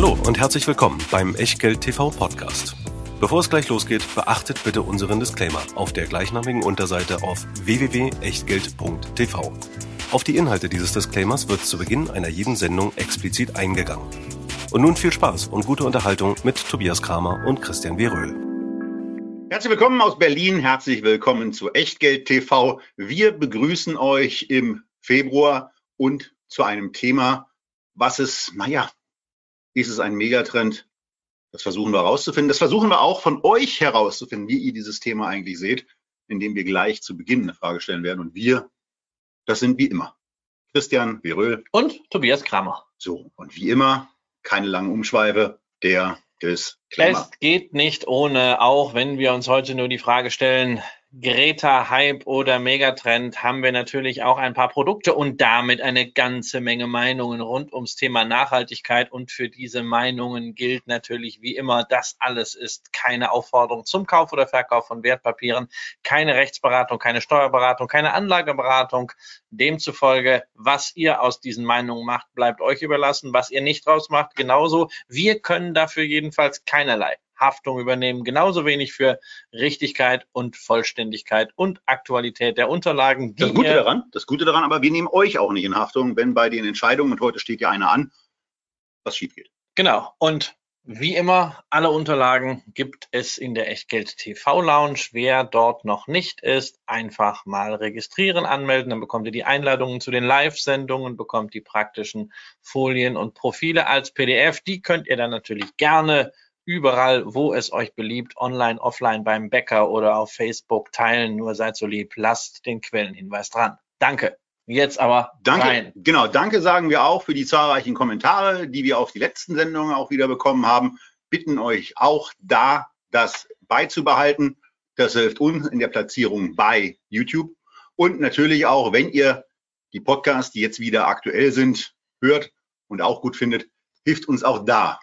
Hallo und herzlich willkommen beim Echtgeld TV Podcast. Bevor es gleich losgeht, beachtet bitte unseren Disclaimer auf der gleichnamigen Unterseite auf www.echtgeld.tv. Auf die Inhalte dieses Disclaimers wird zu Beginn einer jeden Sendung explizit eingegangen. Und nun viel Spaß und gute Unterhaltung mit Tobias Kramer und Christian Weröhl. Herzlich willkommen aus Berlin, herzlich willkommen zu Echtgeld TV. Wir begrüßen euch im Februar und zu einem Thema, was es, naja, ist es ein Megatrend? Das versuchen wir herauszufinden. Das versuchen wir auch von euch herauszufinden, wie ihr dieses Thema eigentlich seht, indem wir gleich zu Beginn eine Frage stellen werden. Und wir, das sind wie immer Christian Veröhl und Tobias Kramer. So, und wie immer, keine langen Umschweife, der Disclaimer. Es geht nicht ohne, auch wenn wir uns heute nur die Frage stellen, Greta Hype oder Megatrend haben wir natürlich auch ein paar Produkte und damit eine ganze Menge Meinungen rund ums Thema Nachhaltigkeit. Und für diese Meinungen gilt natürlich wie immer, das alles ist keine Aufforderung zum Kauf oder Verkauf von Wertpapieren, keine Rechtsberatung, keine Steuerberatung, keine Anlageberatung. Demzufolge, was ihr aus diesen Meinungen macht, bleibt euch überlassen. Was ihr nicht draus macht, genauso. Wir können dafür jedenfalls keinerlei Haftung übernehmen, genauso wenig für Richtigkeit und Vollständigkeit und Aktualität der Unterlagen. Das Gute daran, das Gute daran, aber wir nehmen euch auch nicht in Haftung, wenn bei den Entscheidungen, und heute steht ja eine an, was schief geht. Genau. Und wie immer, alle Unterlagen gibt es in der Echtgeld TV Lounge. Wer dort noch nicht ist, einfach mal registrieren, anmelden. Dann bekommt ihr die Einladungen zu den Live-Sendungen, bekommt die praktischen Folien und Profile als PDF. Die könnt ihr dann natürlich gerne überall, wo es euch beliebt, online, offline, beim Bäcker oder auf Facebook teilen. Nur seid so lieb, lasst den Quellenhinweis dran. Danke. Jetzt aber danke, rein. Genau, danke sagen wir auch für die zahlreichen Kommentare, die wir auf die letzten Sendungen auch wieder bekommen haben. Bitten euch auch da das beizubehalten. Das hilft uns in der Platzierung bei YouTube. Und natürlich auch, wenn ihr die Podcasts, die jetzt wieder aktuell sind, hört und auch gut findet, hilft uns auch da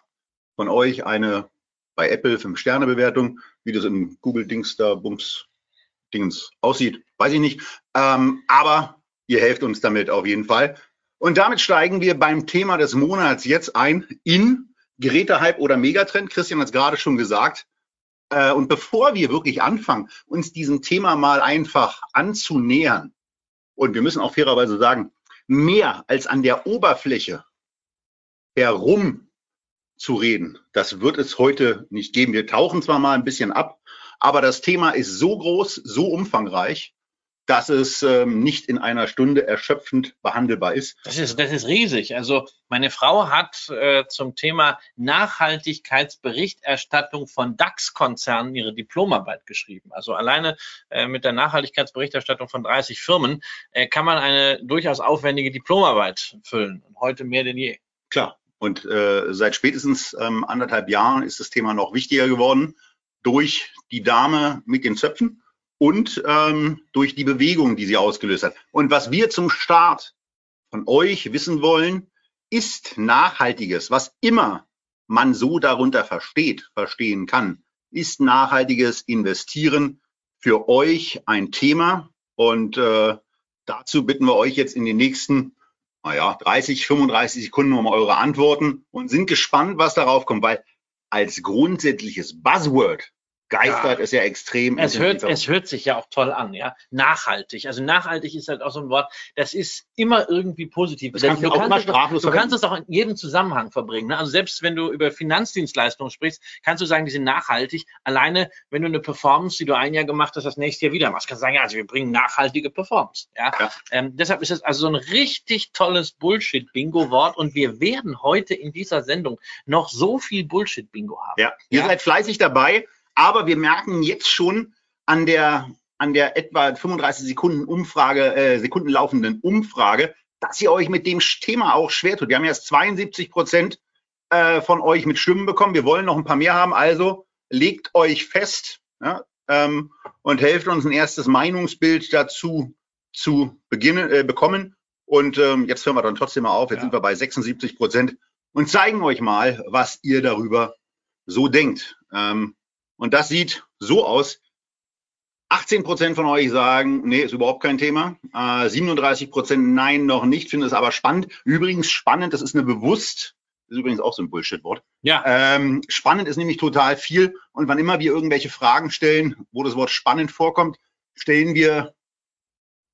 von euch eine bei Apple 5-Sterne-Bewertung. Wie das im Google-Dings da, Bums, Dingens aussieht, weiß ich nicht. Ähm, aber ihr helft uns damit auf jeden Fall. Und damit steigen wir beim Thema des Monats jetzt ein in Gerätehype oder Megatrend. Christian hat es gerade schon gesagt. Äh, und bevor wir wirklich anfangen, uns diesem Thema mal einfach anzunähern, und wir müssen auch fairerweise sagen, mehr als an der Oberfläche herum zu reden. Das wird es heute nicht geben. Wir tauchen zwar mal ein bisschen ab, aber das Thema ist so groß, so umfangreich, dass es ähm, nicht in einer Stunde erschöpfend behandelbar ist. Das ist, das ist riesig. Also meine Frau hat äh, zum Thema Nachhaltigkeitsberichterstattung von DAX-Konzernen ihre Diplomarbeit geschrieben. Also alleine äh, mit der Nachhaltigkeitsberichterstattung von 30 Firmen äh, kann man eine durchaus aufwendige Diplomarbeit füllen. Und heute mehr denn je. Klar, und äh, seit spätestens ähm, anderthalb Jahren ist das Thema noch wichtiger geworden durch die Dame mit den Zöpfen und ähm, durch die Bewegung, die sie ausgelöst hat. Und was wir zum Start von euch wissen wollen, ist nachhaltiges, was immer man so darunter versteht, verstehen kann, ist nachhaltiges Investieren für euch ein Thema. Und äh, dazu bitten wir euch jetzt in den nächsten naja, 30, 35 Sekunden um eure Antworten und sind gespannt, was darauf kommt, weil als grundsätzliches Buzzword geistert ja. ist ja extrem. Es hört, es hört sich ja auch toll an, ja. Nachhaltig. Also nachhaltig ist halt auch so ein Wort, das ist immer irgendwie positiv. Das kannst du, auch immer straflos du kannst es auch in jedem Zusammenhang verbringen. Ne? Also selbst wenn du über Finanzdienstleistungen sprichst, kannst du sagen, die sind nachhaltig. Alleine, wenn du eine Performance, die du ein Jahr gemacht hast, das nächste Jahr wieder machst, kannst du sagen, ja, also wir bringen nachhaltige Performance. Ja. ja. Ähm, deshalb ist es also so ein richtig tolles Bullshit-Bingo-Wort und wir werden heute in dieser Sendung noch so viel Bullshit-Bingo haben. Ja, ihr ja? seid fleißig dabei. Aber wir merken jetzt schon an der, an der etwa 35 Sekunden Umfrage, äh, Sekunden laufenden Umfrage, dass ihr euch mit dem Thema auch schwer tut. Wir haben erst 72 Prozent äh, von euch mit Stimmen bekommen. Wir wollen noch ein paar mehr haben. Also legt euch fest ja, ähm, und helft uns ein erstes Meinungsbild dazu zu beginnen, äh, bekommen. Und ähm, jetzt hören wir dann trotzdem mal auf. Jetzt ja. sind wir bei 76 Prozent und zeigen euch mal, was ihr darüber so denkt. Ähm, und das sieht so aus. 18 Prozent von euch sagen, nee, ist überhaupt kein Thema. Äh, 37 Prozent nein, noch nicht, finde es aber spannend. Übrigens spannend, das ist eine bewusst ist übrigens auch so ein Bullshit-Wort. Ja. Ähm, spannend ist nämlich total viel. Und wann immer wir irgendwelche Fragen stellen, wo das Wort spannend vorkommt, stellen wir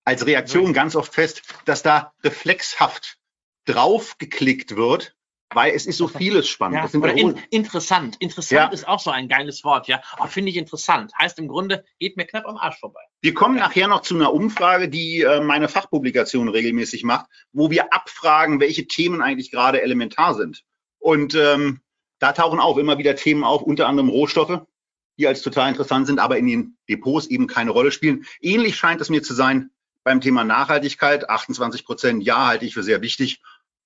als Reaktion ganz oft fest, dass da reflexhaft draufgeklickt wird, weil es ist so vieles spannend. Ja, oder in, interessant. Interessant Ja. ist auch so ein geiles Wort, ja. Oh, Finde ich interessant. Heißt im Grunde, geht mir knapp am Arsch vorbei. Wir kommen nachher noch zu einer Umfrage, die äh, meine Fachpublikation regelmäßig macht, wo wir abfragen, welche Themen eigentlich gerade elementar sind. Und ähm, da tauchen auch immer wieder Themen auf, unter anderem Rohstoffe, die als total interessant sind, aber in den Depots eben keine Rolle spielen. Ähnlich scheint es mir zu sein beim Thema Nachhaltigkeit. 28 Prozent ja halte ich für sehr wichtig.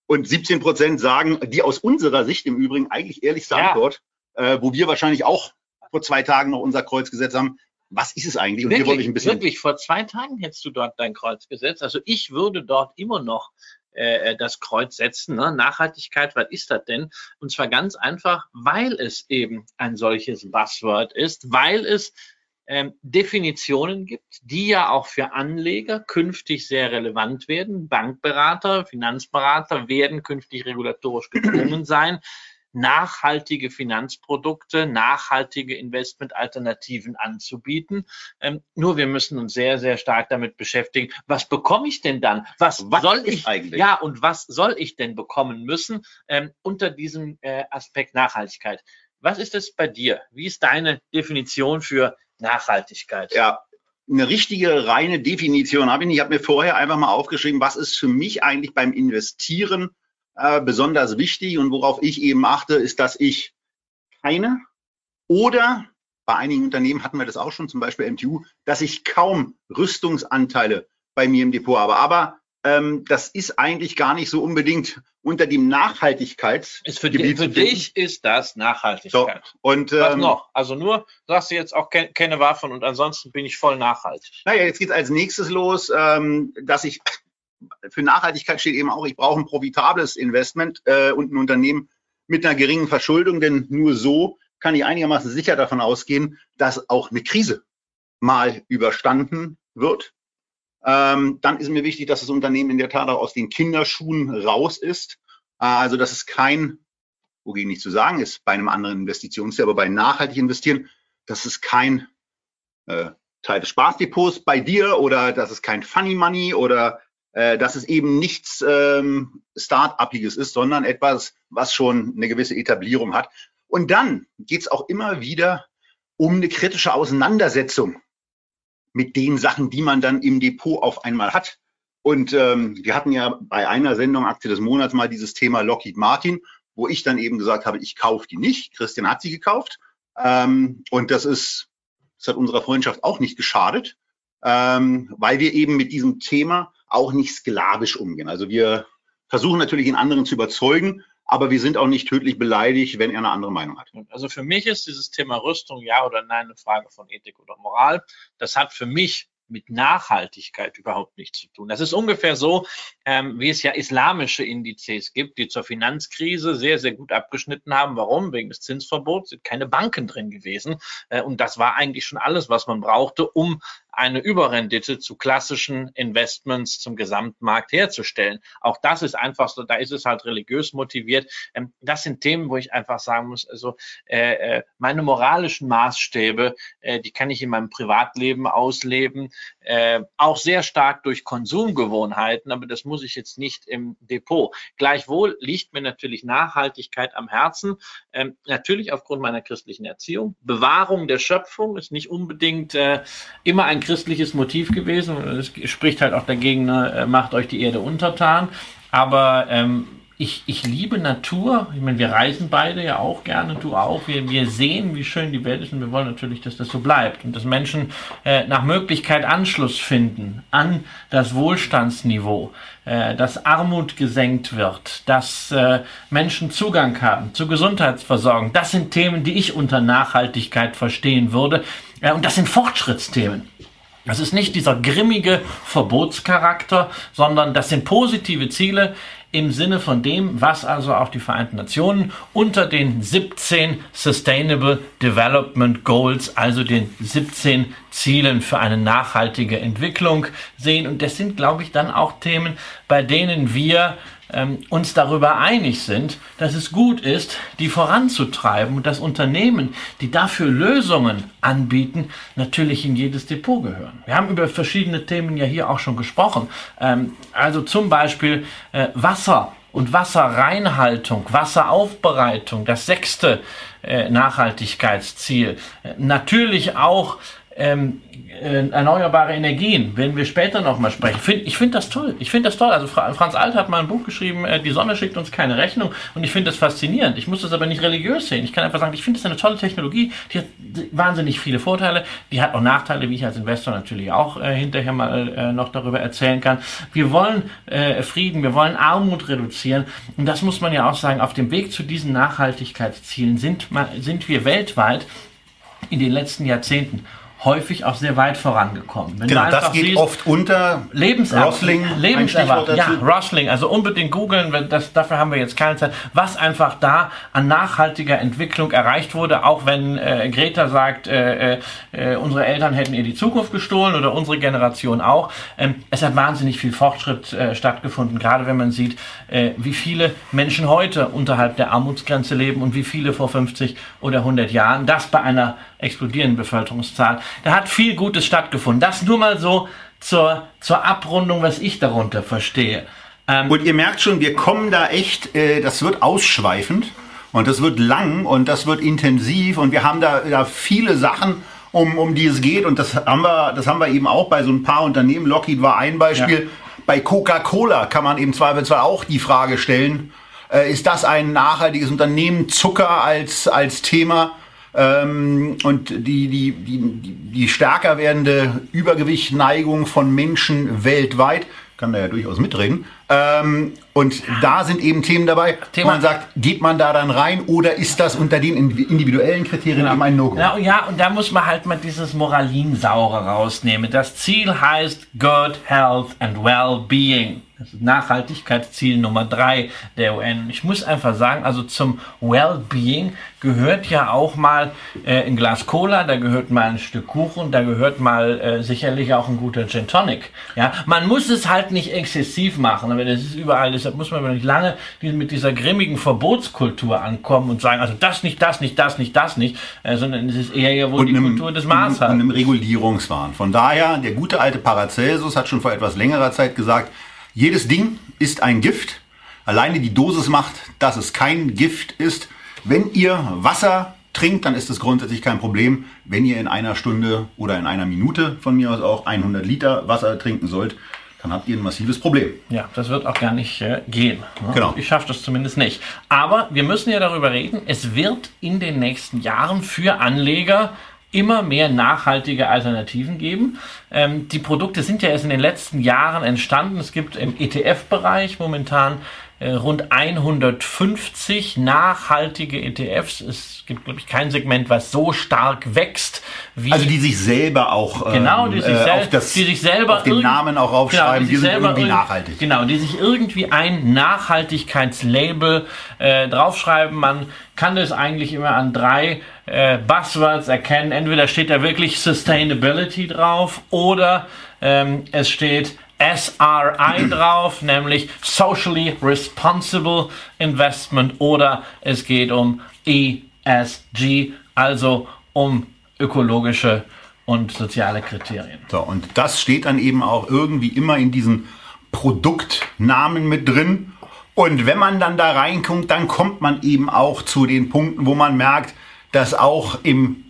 Und 17 Prozent sagen, die aus unserer Sicht im Übrigen eigentlich ehrlichste Ja. Antwort, äh, wo wir wahrscheinlich auch vor zwei Tagen noch unser Kreuz gesetzt haben. Was ist es eigentlich? Und hier wollte ich ein bisschen wirklich, vor zwei Tagen hättest du dort dein Kreuz gesetzt. Also ich würde dort immer noch äh, das Kreuz setzen. Ne? Nachhaltigkeit, was ist das denn? Und zwar ganz einfach, weil es eben ein solches Buzzword ist, weil es ähm, Definitionen gibt, die ja auch für Anleger künftig sehr relevant werden. Bankberater, Finanzberater werden künftig regulatorisch gezwungen sein, nachhaltige Finanzprodukte, nachhaltige Investmentalternativen anzubieten. Ähm, nur wir müssen uns sehr, sehr stark damit beschäftigen, was bekomme ich denn dann? Was, Was soll ich eigentlich? Ja, und was soll ich denn bekommen müssen ähm, unter diesem äh, Aspekt Nachhaltigkeit? Was ist es bei dir? Wie ist deine Definition für Nachhaltigkeit? Ja, eine richtige reine Definition habe ich nicht. Ich habe mir vorher einfach mal aufgeschrieben, was ist für mich eigentlich beim Investieren äh, besonders wichtig und worauf ich eben achte, ist, dass ich keine oder bei einigen Unternehmen hatten wir das auch schon, zum Beispiel MTU, dass ich kaum Rüstungsanteile bei mir im Depot habe. Aber das ist eigentlich gar nicht so unbedingt unter dem Nachhaltigkeits. Ist für, für dich ist das Nachhaltigkeit. Und Was ähm, noch? Also nur sagst du jetzt auch ke keine Waffen und ansonsten bin ich voll nachhaltig. Naja, jetzt geht als nächstes los, ähm, dass ich für Nachhaltigkeit steht eben auch, ich brauche ein profitables Investment äh, und ein Unternehmen mit einer geringen Verschuldung, denn nur so kann ich einigermaßen sicher davon ausgehen, dass auch eine Krise mal überstanden wird. Ähm, dann ist mir wichtig, dass das Unternehmen in der Tat auch aus den Kinderschuhen raus ist. Äh, also, dass es kein, wogegen nicht zu sagen ist, bei einem anderen Investitionsziel, aber bei nachhaltig investieren, dass es kein äh, Teil des Spaßdepots bei dir oder dass es kein Funny Money oder äh, dass es eben nichts ähm, Start-upiges ist, sondern etwas, was schon eine gewisse Etablierung hat. Und dann geht's auch immer wieder um eine kritische Auseinandersetzung mit den Sachen, die man dann im Depot auf einmal hat. Und ähm, wir hatten ja bei einer Sendung Aktie des Monats mal dieses Thema Lockheed Martin, wo ich dann eben gesagt habe, ich kaufe die nicht. Christian hat sie gekauft. Ähm, und das ist, das hat unserer Freundschaft auch nicht geschadet, ähm, weil wir eben mit diesem Thema auch nicht sklavisch umgehen. Also wir versuchen natürlich den anderen zu überzeugen, aber wir sind auch nicht tödlich beleidigt, wenn er eine andere Meinung hat. Also für mich ist dieses Thema Rüstung ja oder nein eine Frage von Ethik oder Moral. Das hat für mich mit Nachhaltigkeit überhaupt nichts zu tun. Das ist ungefähr so, ähm, wie es ja islamische Indizes gibt, die zur Finanzkrise sehr, sehr gut abgeschnitten haben. Warum? Wegen des Zinsverbots sind keine Banken drin gewesen. Äh, und das war eigentlich schon alles, was man brauchte, um eine Überrendite zu klassischen Investments zum Gesamtmarkt herzustellen. Auch das ist einfach so, da ist es halt religiös motiviert. Ähm, das sind Themen, wo ich einfach sagen muss, also äh, äh, meine moralischen Maßstäbe, äh, die kann ich in meinem Privatleben ausleben, äh, auch sehr stark durch Konsumgewohnheiten, aber das muss ich jetzt nicht im Depot. Gleichwohl liegt mir natürlich Nachhaltigkeit am Herzen, ähm, natürlich aufgrund meiner christlichen Erziehung. Bewahrung der Schöpfung ist nicht unbedingt äh, immer ein christliches Motiv gewesen. Es spricht halt auch dagegen, ne, macht euch die Erde untertan. Aber ähm, ich, ich liebe Natur. Ich meine, wir reisen beide ja auch gerne, du auch. Wir, wir sehen, wie schön die Welt ist und wir wollen natürlich, dass das so bleibt und dass Menschen äh, nach Möglichkeit Anschluss finden an das Wohlstandsniveau, äh, dass Armut gesenkt wird, dass äh, Menschen Zugang haben zur Gesundheitsversorgung. Das sind Themen, die ich unter Nachhaltigkeit verstehen würde. Äh, und das sind Fortschrittsthemen. Das ist nicht dieser grimmige Verbotscharakter, sondern das sind positive Ziele im Sinne von dem, was also auch die Vereinten Nationen unter den 17 Sustainable Development Goals, also den 17 Zielen für eine nachhaltige Entwicklung sehen. Und das sind, glaube ich, dann auch Themen, bei denen wir ähm, uns darüber einig sind, dass es gut ist, die voranzutreiben und dass Unternehmen, die dafür Lösungen anbieten, natürlich in jedes Depot gehören. Wir haben über verschiedene Themen ja hier auch schon gesprochen. Ähm, also zum Beispiel äh, Wasser und Wasserreinhaltung, Wasseraufbereitung, das sechste äh, Nachhaltigkeitsziel. Äh, natürlich auch ähm, äh, erneuerbare Energien, werden wir später nochmal sprechen. Find, ich finde das toll. Ich finde das toll. Also Franz Alt hat mal ein Buch geschrieben, äh, Die Sonne schickt uns keine Rechnung und ich finde das faszinierend. Ich muss das aber nicht religiös sehen. Ich kann einfach sagen, ich finde das eine tolle Technologie, die hat wahnsinnig viele Vorteile, die hat auch Nachteile, wie ich als Investor natürlich auch äh, hinterher mal äh, noch darüber erzählen kann. Wir wollen äh, Frieden, wir wollen Armut reduzieren und das muss man ja auch sagen, auf dem Weg zu diesen Nachhaltigkeitszielen sind, sind wir weltweit in den letzten Jahrzehnten häufig auch sehr weit vorangekommen. Wenn genau, das geht siehst, oft unter Rosling, Lebenserwartung. Ja, Rosling, also unbedingt googeln, das, dafür haben wir jetzt keine Zeit. Was einfach da an nachhaltiger Entwicklung erreicht wurde, auch wenn äh, Greta sagt, äh, äh, unsere Eltern hätten ihr die Zukunft gestohlen oder unsere Generation auch. Ähm, es hat wahnsinnig viel Fortschritt äh, stattgefunden, gerade wenn man sieht, äh, wie viele Menschen heute unterhalb der Armutsgrenze leben und wie viele vor 50 oder 100 Jahren. Das bei einer explodierenden Bevölkerungszahl. Da hat viel Gutes stattgefunden. Das nur mal so zur, zur Abrundung, was ich darunter verstehe. Ähm und ihr merkt schon, wir kommen da echt, äh, das wird ausschweifend und das wird lang und das wird intensiv und wir haben da, da viele Sachen, um, um die es geht und das haben wir, das haben wir eben auch bei so ein paar Unternehmen. Lockheed war ein Beispiel. Ja. Bei Coca-Cola kann man im Zweifelsfall auch die Frage stellen, äh, ist das ein nachhaltiges Unternehmen? Zucker als, als Thema ähm, und die, die, die, die stärker werdende Übergewichtneigung von Menschen weltweit, kann da ja durchaus mitreden. Ähm, und da sind eben Themen dabei, Thema. wo man sagt, geht man da dann rein oder ist das unter den individuellen Kriterien genau. eben ein No-Go? Ja, ja, und da muss man halt mal dieses Moralinsaure rausnehmen. Das Ziel heißt Good Health and Well-Being. Das ist Nachhaltigkeitsziel Nummer drei der UN. Ich muss einfach sagen, also zum Wellbeing gehört ja auch mal äh, ein Glas Cola, da gehört mal ein Stück Kuchen, da gehört mal äh, sicherlich auch ein guter Gin Tonic. Ja, man muss es halt nicht exzessiv machen, aber das ist überall. Deshalb muss man aber nicht lange mit dieser grimmigen Verbotskultur ankommen und sagen, also das nicht, das nicht, das nicht, das nicht, äh, sondern es ist eher ja wohl und die einem, Kultur des Maßhaltens. Und einem Regulierungswahn. Von daher, der gute alte Paracelsus hat schon vor etwas längerer Zeit gesagt, jedes Ding ist ein Gift. Alleine die Dosis macht, dass es kein Gift ist. Wenn ihr Wasser trinkt, dann ist es grundsätzlich kein Problem. Wenn ihr in einer Stunde oder in einer Minute von mir aus auch 100 Liter Wasser trinken sollt, dann habt ihr ein massives Problem. Ja, das wird auch gar nicht äh, gehen. Ne? Genau. Ich schaffe das zumindest nicht. Aber wir müssen ja darüber reden, es wird in den nächsten Jahren für Anleger immer mehr nachhaltige Alternativen geben. Ähm, die Produkte sind ja erst in den letzten Jahren entstanden. Es gibt im ETF-Bereich momentan rund 150 nachhaltige ETFs. Es gibt, glaube ich, kein Segment, was so stark wächst wie. Also die sich selber auch genau, die sich, äh, auf, das, die sich selber auf den Namen auch aufschreiben, genau, die, die sind irgendwie nachhaltig. Genau, die sich irgendwie ein Nachhaltigkeitslabel äh, draufschreiben. Man kann das eigentlich immer an drei äh, Buzzwords erkennen. Entweder steht da wirklich Sustainability drauf oder ähm, es steht SRI drauf, nämlich Socially Responsible Investment oder es geht um ESG, also um ökologische und soziale Kriterien. So, und das steht dann eben auch irgendwie immer in diesen Produktnamen mit drin. Und wenn man dann da reinkommt, dann kommt man eben auch zu den Punkten, wo man merkt, dass auch im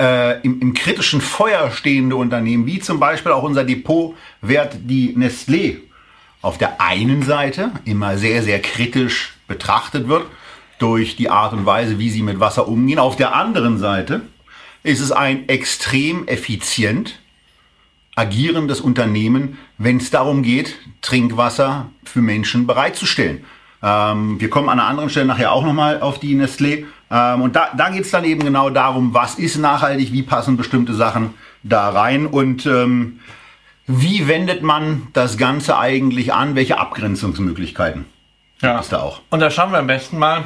äh, im, im kritischen Feuer stehende Unternehmen, wie zum Beispiel auch unser Depotwert, die Nestlé, auf der einen Seite immer sehr, sehr kritisch betrachtet wird durch die Art und Weise, wie sie mit Wasser umgehen. Auf der anderen Seite ist es ein extrem effizient agierendes Unternehmen, wenn es darum geht, Trinkwasser für Menschen bereitzustellen. Ähm, wir kommen an einer anderen Stelle nachher auch nochmal auf die Nestlé. Ähm, und da, da geht es dann eben genau darum, was ist nachhaltig, wie passen bestimmte Sachen da rein und ähm, wie wendet man das Ganze eigentlich an, welche Abgrenzungsmöglichkeiten ja. gibt es da auch. Und da schauen wir am besten mal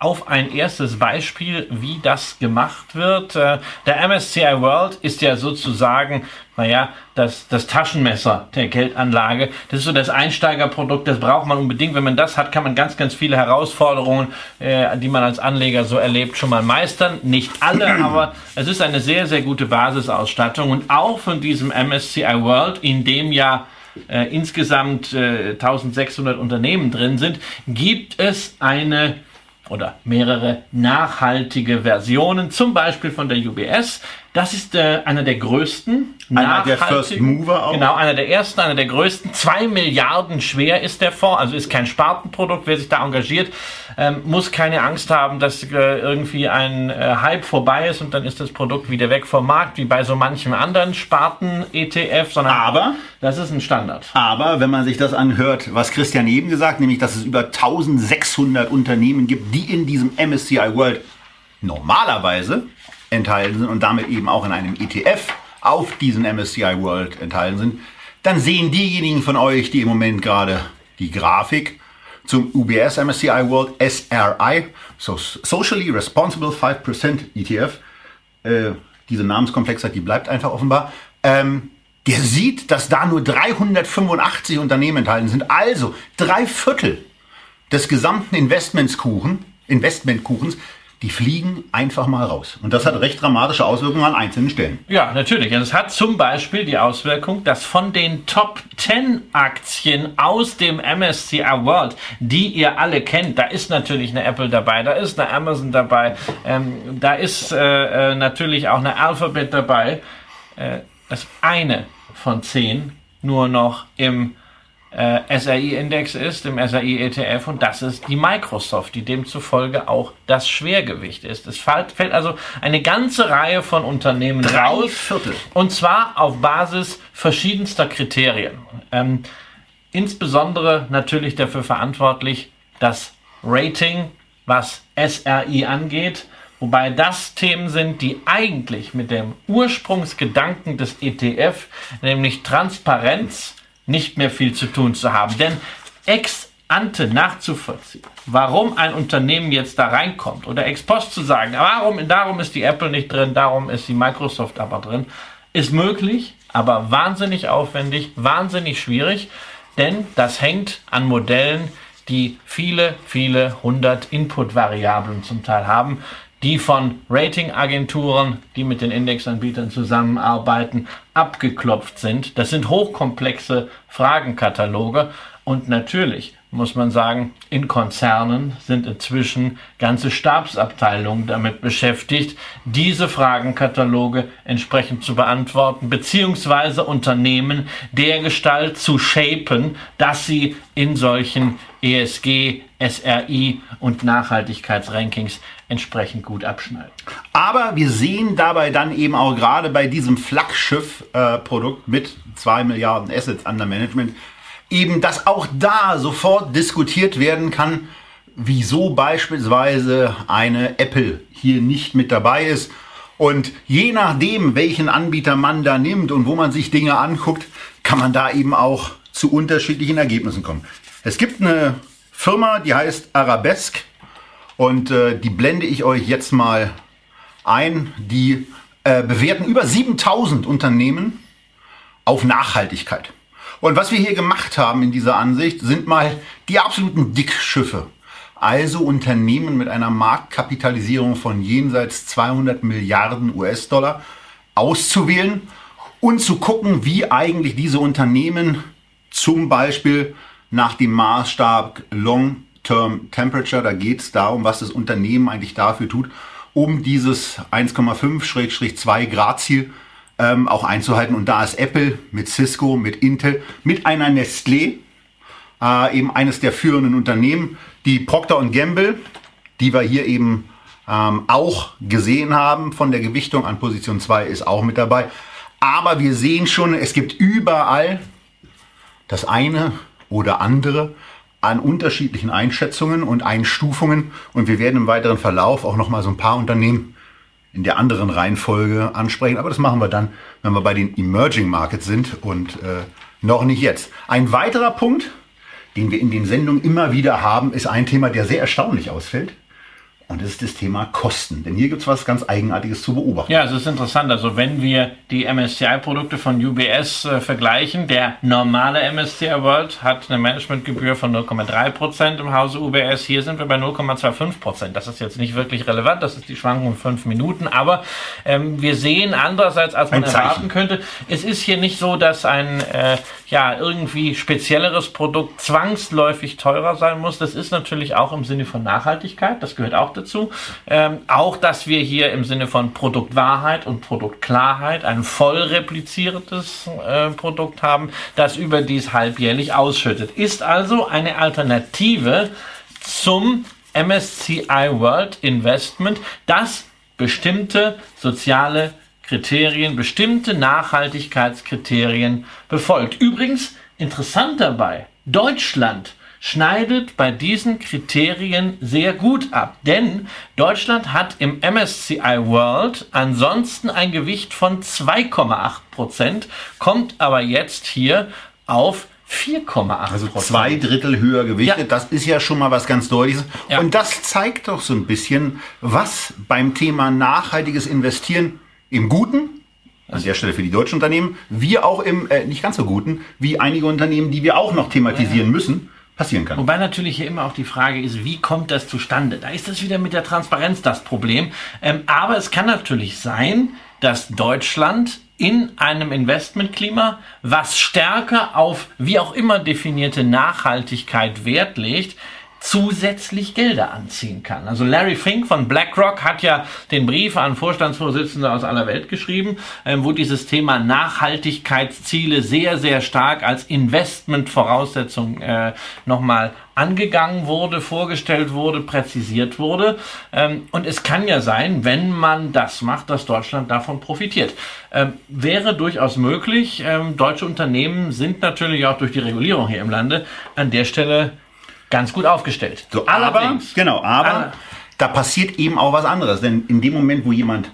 auf ein erstes Beispiel, wie das gemacht wird. Äh, der MSCI World ist ja sozusagen, naja, das, das Taschenmesser der Geldanlage. Das ist so das Einsteigerprodukt, das braucht man unbedingt. Wenn man das hat, kann man ganz, ganz viele Herausforderungen, äh, die man als Anleger so erlebt, schon mal meistern. Nicht alle, aber es ist eine sehr, sehr gute Basisausstattung. Und auch von diesem MSCI World, in dem ja äh, insgesamt äh, 1600 Unternehmen drin sind, gibt es eine oder mehrere nachhaltige Versionen, zum Beispiel von der UBS. Das ist äh, einer der größten. Einer der First Mover auch. Genau, einer der ersten, einer der größten. Zwei Milliarden schwer ist der Fonds, also ist kein Spartenprodukt. Wer sich da engagiert, ähm, muss keine Angst haben, dass äh, irgendwie ein äh, Hype vorbei ist und dann ist das Produkt wieder weg vom Markt, wie bei so manchem anderen Sparten-ETF, sondern aber, das ist ein Standard. Aber wenn man sich das anhört, was Christian eben gesagt, nämlich, dass es über 1600 Unternehmen gibt, die in diesem MSCI World normalerweise enthalten sind und damit eben auch in einem ETF auf diesen MSCI World enthalten sind, dann sehen diejenigen von euch, die im Moment gerade die Grafik zum UBS MSCI World SRI, so Socially Responsible 5% ETF, äh, diese Namenskomplexheit, die bleibt einfach offenbar, ähm, der sieht, dass da nur 385 Unternehmen enthalten sind, also drei Viertel des gesamten Investmentskuchen, Investmentkuchens die fliegen einfach mal raus. Und das hat recht dramatische Auswirkungen an einzelnen Stellen. Ja, natürlich. Und es hat zum Beispiel die Auswirkung, dass von den Top 10 Aktien aus dem MSCI World, die ihr alle kennt, da ist natürlich eine Apple dabei, da ist eine Amazon dabei, ähm, da ist äh, äh natürlich auch eine Alphabet dabei, äh, dass eine von 10 nur noch im äh, SRI-Index ist, im SRI-ETF, und das ist die Microsoft, die demzufolge auch das Schwergewicht ist. Es fällt, also eine ganze Reihe von Unternehmen Drei raus. Viertel. Und zwar auf Basis verschiedenster Kriterien. Ähm, insbesondere natürlich dafür verantwortlich das Rating, was SRI angeht, wobei das Themen sind, die eigentlich mit dem Ursprungsgedanken des ETF, nämlich Transparenz, nicht mehr viel zu tun zu haben. Denn ex ante nachzuvollziehen, warum ein Unternehmen jetzt da reinkommt oder ex post zu sagen, warum, darum ist die Apple nicht drin, darum ist die Microsoft aber drin, ist möglich, aber wahnsinnig aufwendig, wahnsinnig schwierig, denn das hängt an Modellen, die viele, viele hundert Input-Variablen zum Teil haben, die von Ratingagenturen, die mit den Indexanbietern zusammenarbeiten, abgeklopft sind. Das sind hochkomplexe Fragenkataloge und natürlich muss man sagen, in Konzernen sind inzwischen ganze Stabsabteilungen damit beschäftigt, diese Fragenkataloge entsprechend zu beantworten, beziehungsweise Unternehmen dergestalt zu shapen, dass sie in solchen ESG, SRI und Nachhaltigkeitsrankings entsprechend gut abschneiden. Aber wir sehen dabei dann eben auch gerade bei diesem Flaggschiff-Produkt äh, mit zwei Milliarden Assets under Management eben, dass auch da sofort diskutiert werden kann, wieso beispielsweise eine Apple hier nicht mit dabei ist. Und je nachdem, welchen Anbieter man da nimmt und wo man sich Dinge anguckt, kann man da eben auch zu unterschiedlichen Ergebnissen kommen. Es gibt eine Firma, die heißt Arabesque und äh, die blende ich euch jetzt mal ein. Die äh, bewerten über 7000 Unternehmen auf Nachhaltigkeit. Und was wir hier gemacht haben in dieser Ansicht, sind mal die absoluten Dickschiffe. Also Unternehmen mit einer Marktkapitalisierung von jenseits 200 Milliarden US-Dollar auszuwählen und zu gucken, wie eigentlich diese Unternehmen zum Beispiel nach dem Maßstab Long-Term Temperature, da geht es darum, was das Unternehmen eigentlich dafür tut, um dieses 1,5-2 Grad Ziel ähm, auch einzuhalten. Und da ist Apple mit Cisco, mit Intel, mit einer Nestlé, äh, eben eines der führenden Unternehmen, die Procter Gamble, die wir hier eben ähm, auch gesehen haben von der Gewichtung an Position 2 ist auch mit dabei. Aber wir sehen schon, es gibt überall das eine oder andere an unterschiedlichen Einschätzungen und Einstufungen. Und wir werden im weiteren Verlauf auch nochmal so ein paar Unternehmen in der anderen Reihenfolge ansprechen. Aber das machen wir dann, wenn wir bei den Emerging Markets sind und äh, noch nicht jetzt. Ein weiterer Punkt, den wir in den Sendungen immer wieder haben, ist ein Thema, der sehr erstaunlich ausfällt. Und das ist das Thema Kosten. Denn hier gibt es was ganz Eigenartiges zu beobachten. Ja, es ist interessant. Also wenn wir die MSCI-Produkte von UBS äh, vergleichen, der normale MSCI World hat eine Managementgebühr von 0,3 Prozent im Hause UBS. Hier sind wir bei 0,25 Prozent. Das ist jetzt nicht wirklich relevant. Das ist die Schwankung in fünf Minuten. Aber ähm, wir sehen andererseits, als man erwarten könnte, es ist hier nicht so, dass ein äh, ja irgendwie spezielleres Produkt zwangsläufig teurer sein muss. Das ist natürlich auch im Sinne von Nachhaltigkeit. Das gehört auch dazu. Ähm, auch, dass wir hier im Sinne von Produktwahrheit und Produktklarheit ein voll repliziertes äh, Produkt haben, das überdies halbjährlich ausschüttet. Ist also eine Alternative zum MSCI World Investment, das bestimmte soziale Kriterien, bestimmte Nachhaltigkeitskriterien befolgt. Übrigens, interessant dabei, Deutschland schneidet bei diesen Kriterien sehr gut ab. Denn Deutschland hat im MSCI World ansonsten ein Gewicht von 2,8 Prozent, kommt aber jetzt hier auf 4,8% Also zwei Drittel höher gewichtet. Ja. Das ist ja schon mal was ganz Deutliches. Ja. Und das zeigt doch so ein bisschen, was beim Thema nachhaltiges Investieren im Guten an der Stelle für die deutschen Unternehmen, wir auch im äh, nicht ganz so guten, wie einige Unternehmen, die wir auch noch thematisieren ja. müssen, passieren kann. Wobei natürlich hier immer auch die Frage ist, wie kommt das zustande? Da ist das wieder mit der Transparenz das Problem. Ähm, aber es kann natürlich sein, dass Deutschland in einem Investmentklima, was stärker auf wie auch immer definierte Nachhaltigkeit Wert legt, zusätzlich Gelder anziehen kann. Also Larry Fink von BlackRock hat ja den Brief an Vorstandsvorsitzende aus aller Welt geschrieben, äh, wo dieses Thema Nachhaltigkeitsziele sehr, sehr stark als Investmentvoraussetzung äh, nochmal angegangen wurde, vorgestellt wurde, präzisiert wurde. Ähm, und es kann ja sein, wenn man das macht, dass Deutschland davon profitiert. Ähm, wäre durchaus möglich. Ähm, deutsche Unternehmen sind natürlich auch durch die Regulierung hier im Lande an der Stelle ganz gut aufgestellt. So, Allerdings, aber, genau, aber da passiert eben auch was anderes. Denn in dem Moment, wo jemand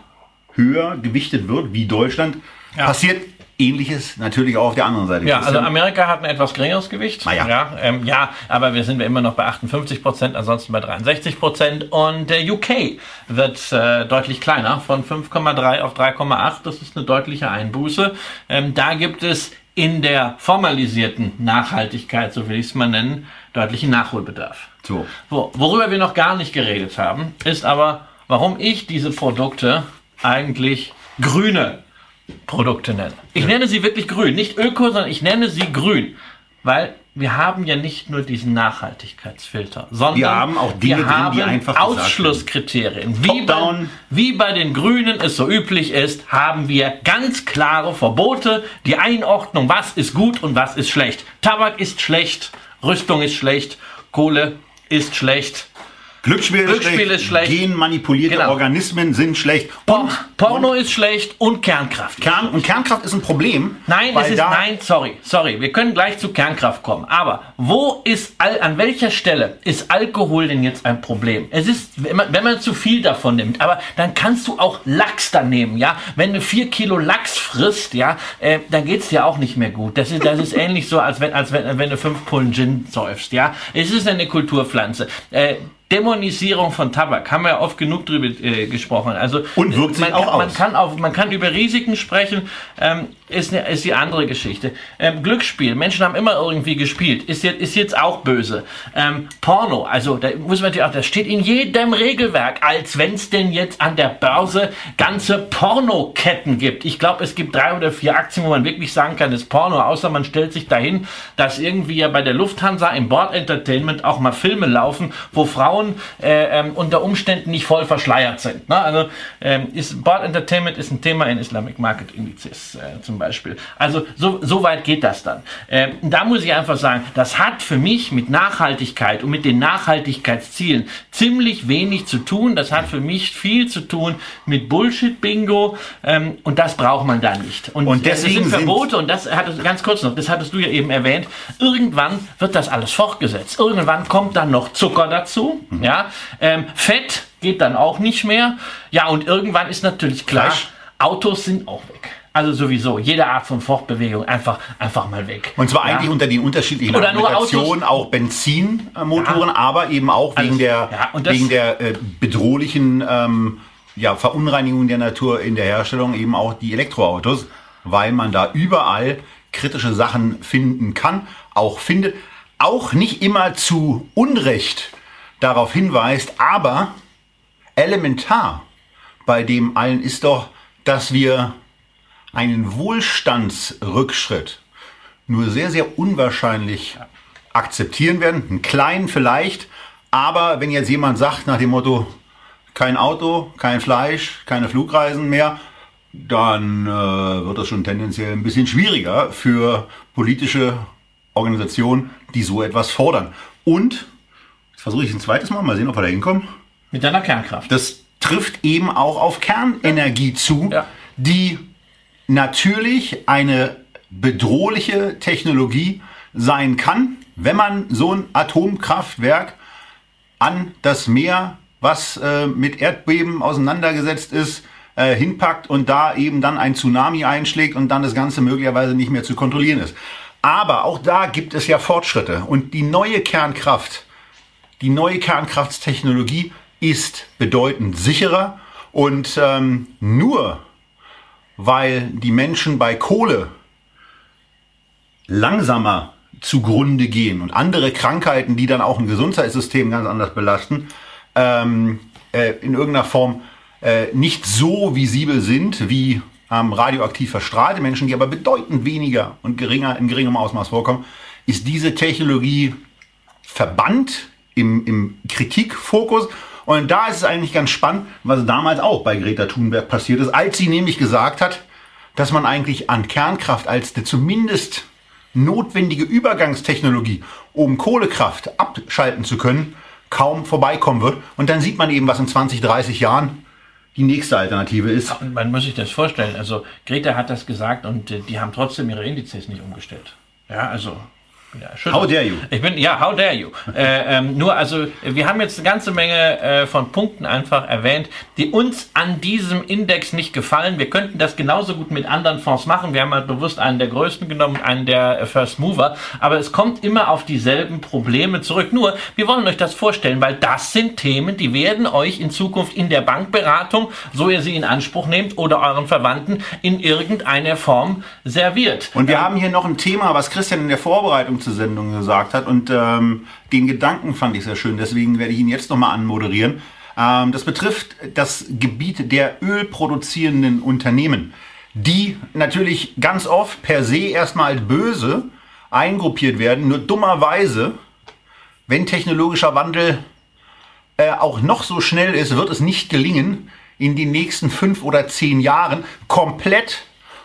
höher gewichtet wird, wie Deutschland, ja. passiert Ähnliches natürlich auch auf der anderen Seite. Ja, also Amerika hat ein etwas geringeres Gewicht. Ja. Ja, ähm, ja, aber wir sind wir immer noch bei 58 Prozent, ansonsten bei 63 Prozent. Und der UK wird äh, deutlich kleiner, von 5,3 auf 3,8. Das ist eine deutliche Einbuße. Ähm, da gibt es in der formalisierten Nachhaltigkeit, so will ich es mal nennen, deutlichen Nachholbedarf. So. Worüber wir noch gar nicht geredet haben, ist aber, warum ich diese Produkte eigentlich grüne Produkte nenne. Ich ja. nenne sie wirklich grün, nicht öko, sondern ich nenne sie grün, weil wir haben ja nicht nur diesen Nachhaltigkeitsfilter, sondern wir haben auch Dinge wir haben drin, die Ausschlusskriterien. Wie bei, wie bei den Grünen es so üblich ist, haben wir ganz klare Verbote, die Einordnung, was ist gut und was ist schlecht. Tabak ist schlecht, Rüstung ist schlecht, Kohle ist schlecht, Glücksspiel, Glücksspiel ist schlecht. Genmanipulierte genau. Organismen sind schlecht. Und, Porno und, ist schlecht und Kernkraft. Kern, und Kernkraft ist ein Problem. Nein, es ist, nein, sorry, sorry. Wir können gleich zu Kernkraft kommen. Aber wo ist, an welcher Stelle ist Alkohol denn jetzt ein Problem? Es ist, wenn man, wenn man zu viel davon nimmt. Aber dann kannst du auch Lachs da nehmen, ja. Wenn du vier Kilo Lachs frisst, ja, äh, dann geht's dir auch nicht mehr gut. Das ist, das ist ähnlich so, als wenn, als wenn, wenn du fünf Pullen Gin säufst, ja. Es ist eine Kulturpflanze. Äh, Dämonisierung von Tabak haben wir oft genug drüber äh, gesprochen. Also und wirkt man, sich auch kann, man kann auf, man kann über Risiken sprechen. Ähm, ist, ne, ist die andere Geschichte. Ähm, Glücksspiel, Menschen haben immer irgendwie gespielt, ist jetzt, ist jetzt auch böse. Ähm, Porno, also da muss man natürlich auch, das steht in jedem Regelwerk, als wenn es denn jetzt an der Börse ganze Pornoketten gibt. Ich glaube, es gibt drei oder vier Aktien, wo man wirklich sagen kann, das ist Porno, außer man stellt sich dahin, dass irgendwie ja bei der Lufthansa im Board Entertainment auch mal Filme laufen, wo Frauen äh, ähm, unter Umständen nicht voll verschleiert sind. Ne? Also ähm, ist, Board Entertainment ist ein Thema in Islamic Market Indizes äh, zum Beispiel. Also so, so weit geht das dann. Ähm, da muss ich einfach sagen, das hat für mich mit Nachhaltigkeit und mit den Nachhaltigkeitszielen ziemlich wenig zu tun. Das hat für mich viel zu tun mit Bullshit-Bingo ähm, und das braucht man da nicht. Und, und deswegen sind Verbote und das hattest ganz kurz noch, das hattest du ja eben erwähnt. Irgendwann wird das alles fortgesetzt. Irgendwann kommt dann noch Zucker dazu, mhm. ja, ähm, Fett geht dann auch nicht mehr. Ja, und irgendwann ist natürlich klar, Fleisch. Autos sind auch weg. Also sowieso, jede Art von Fortbewegung einfach, einfach mal weg. Und zwar ja. eigentlich unter den unterschiedlichen Oder Argumentationen, auch Benzinmotoren, ja. aber eben auch wegen der, ja, wegen der äh, bedrohlichen ähm, ja, Verunreinigung der Natur in der Herstellung eben auch die Elektroautos, weil man da überall kritische Sachen finden kann, auch findet, auch nicht immer zu Unrecht darauf hinweist, aber elementar bei dem allen ist doch, dass wir einen Wohlstandsrückschritt nur sehr, sehr unwahrscheinlich akzeptieren werden. Einen kleinen vielleicht, aber wenn jetzt jemand sagt nach dem Motto, kein Auto, kein Fleisch, keine Flugreisen mehr, dann äh, wird das schon tendenziell ein bisschen schwieriger für politische Organisationen, die so etwas fordern. Und, versuche ich ein zweites Mal, mal sehen, ob wir da hinkommen. Mit deiner Kernkraft. Das trifft eben auch auf Kernenergie zu, ja. die natürlich eine bedrohliche Technologie sein kann, wenn man so ein Atomkraftwerk an das Meer, was äh, mit Erdbeben auseinandergesetzt ist, äh, hinpackt und da eben dann ein Tsunami einschlägt und dann das Ganze möglicherweise nicht mehr zu kontrollieren ist. Aber auch da gibt es ja Fortschritte und die neue Kernkraft, die neue Kernkraftstechnologie ist bedeutend sicherer und ähm, nur weil die Menschen bei Kohle langsamer zugrunde gehen und andere Krankheiten, die dann auch ein Gesundheitssystem ganz anders belasten, ähm, äh, in irgendeiner Form äh, nicht so visibel sind wie ähm, radioaktiv verstrahlte Menschen, die aber bedeutend weniger und geringer in geringem Ausmaß vorkommen, ist diese Technologie verbannt im, im Kritikfokus und da ist es eigentlich ganz spannend, was damals auch bei Greta Thunberg passiert ist, als sie nämlich gesagt hat, dass man eigentlich an Kernkraft als der zumindest notwendige Übergangstechnologie, um Kohlekraft abschalten zu können, kaum vorbeikommen wird. Und dann sieht man eben, was in 20, 30 Jahren die nächste Alternative ist. Ja, man muss sich das vorstellen. Also Greta hat das gesagt und äh, die haben trotzdem ihre Indizes nicht umgestellt. Ja, also ja, how dare you? Ich bin, ja, how dare you? äh, ähm, nur, also, wir haben jetzt eine ganze Menge äh, von Punkten einfach erwähnt, die uns an diesem Index nicht gefallen. Wir könnten das genauso gut mit anderen Fonds machen. Wir haben halt bewusst einen der größten genommen, einen der äh, First Mover. Aber es kommt immer auf dieselben Probleme zurück. Nur, wir wollen euch das vorstellen, weil das sind Themen, die werden euch in Zukunft in der Bankberatung, so ihr sie in Anspruch nehmt, oder euren Verwandten in irgendeiner Form serviert. Und wir ähm, haben hier noch ein Thema, was Christian in der Vorbereitung letzte Sendung gesagt hat. Und ähm, den Gedanken fand ich sehr schön. Deswegen werde ich ihn jetzt nochmal anmoderieren. Ähm, das betrifft das Gebiet der ölproduzierenden Unternehmen, die natürlich ganz oft per se erstmal als böse eingruppiert werden. Nur dummerweise, wenn technologischer Wandel äh, auch noch so schnell ist, wird es nicht gelingen, in den nächsten fünf oder zehn Jahren komplett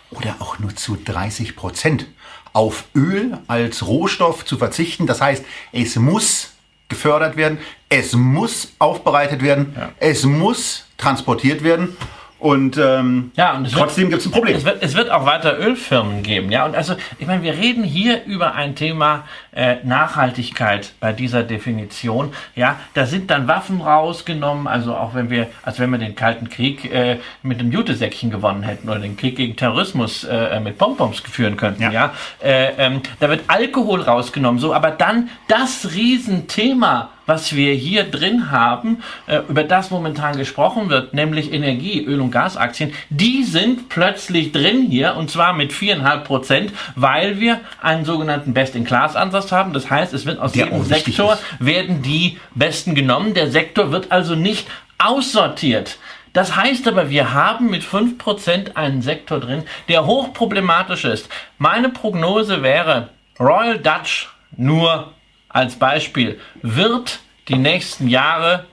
oder auch nur zu 30 Prozent auf Öl als Rohstoff zu verzichten. Das heißt, es muss gefördert werden, es muss aufbereitet werden, ja. es muss transportiert werden. Und, ähm, ja, und trotzdem gibt es ein Problem. Es wird, es wird auch weiter Ölfirmen geben. Ja, und also, ich meine, wir reden hier über ein Thema äh, Nachhaltigkeit bei dieser Definition. Ja, da sind dann Waffen rausgenommen, also auch wenn wir, als wenn wir den Kalten Krieg äh, mit einem Jutesäckchen gewonnen hätten oder den Krieg gegen Terrorismus äh, mit Pompoms führen könnten. Ja, ja? Äh, ähm, da wird Alkohol rausgenommen. So, aber dann das Riesenthema was wir hier drin haben, äh, über das momentan gesprochen wird, nämlich Energie, Öl- und Gasaktien, die sind plötzlich drin hier und zwar mit viereinhalb Prozent, weil wir einen sogenannten Best-in-Class-Ansatz haben. Das heißt, es wird aus Der jedem Sektor ist. werden die Besten genommen. Der Sektor wird also nicht aussortiert. Das heißt aber, wir haben mit 5% einen Sektor drin, der hochproblematisch ist. Meine Prognose wäre, Royal Dutch nur als Beispiel, wird die nächsten Jahre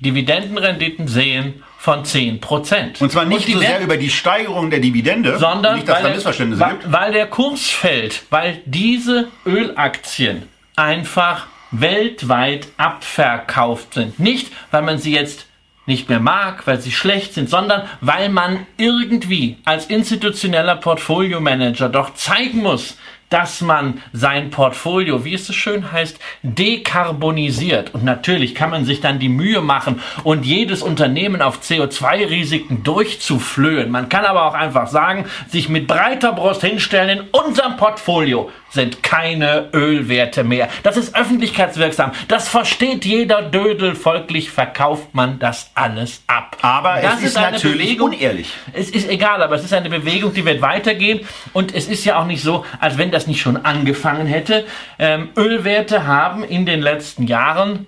Dividendenrenditen sehen von 10 Prozent. Und zwar nicht Und so sehr über die Steigerung der Dividende, sondern nicht, dass weil, da Missverständnisse weil, gibt. weil der Kurs fällt, weil diese Ölaktien einfach weltweit abverkauft sind. Nicht, weil man sie jetzt nicht mehr mag, weil sie schlecht sind, sondern weil man irgendwie als institutioneller Portfolio Manager doch zeigen muss, dass man sein Portfolio, wie es so schön heißt, dekarbonisiert. Und natürlich kann man sich dann die Mühe machen und jedes Unternehmen auf CO2-Risiken durchzuflöhen. Man kann aber auch einfach sagen, sich mit breiter Brust hinstellen, in unserem Portfolio sind keine Ölwerte mehr. Das ist öffentlichkeitswirksam. Das versteht jeder Dödel. Folglich verkauft man das alles ab. Aber das es ist, ist natürlich Bewegung, unehrlich. Es ist egal, aber es ist eine Bewegung, die wird weitergehen. Und es ist ja auch nicht so, als wenn das nicht schon angefangen hätte. Ähm, Ölwerte haben in den letzten Jahren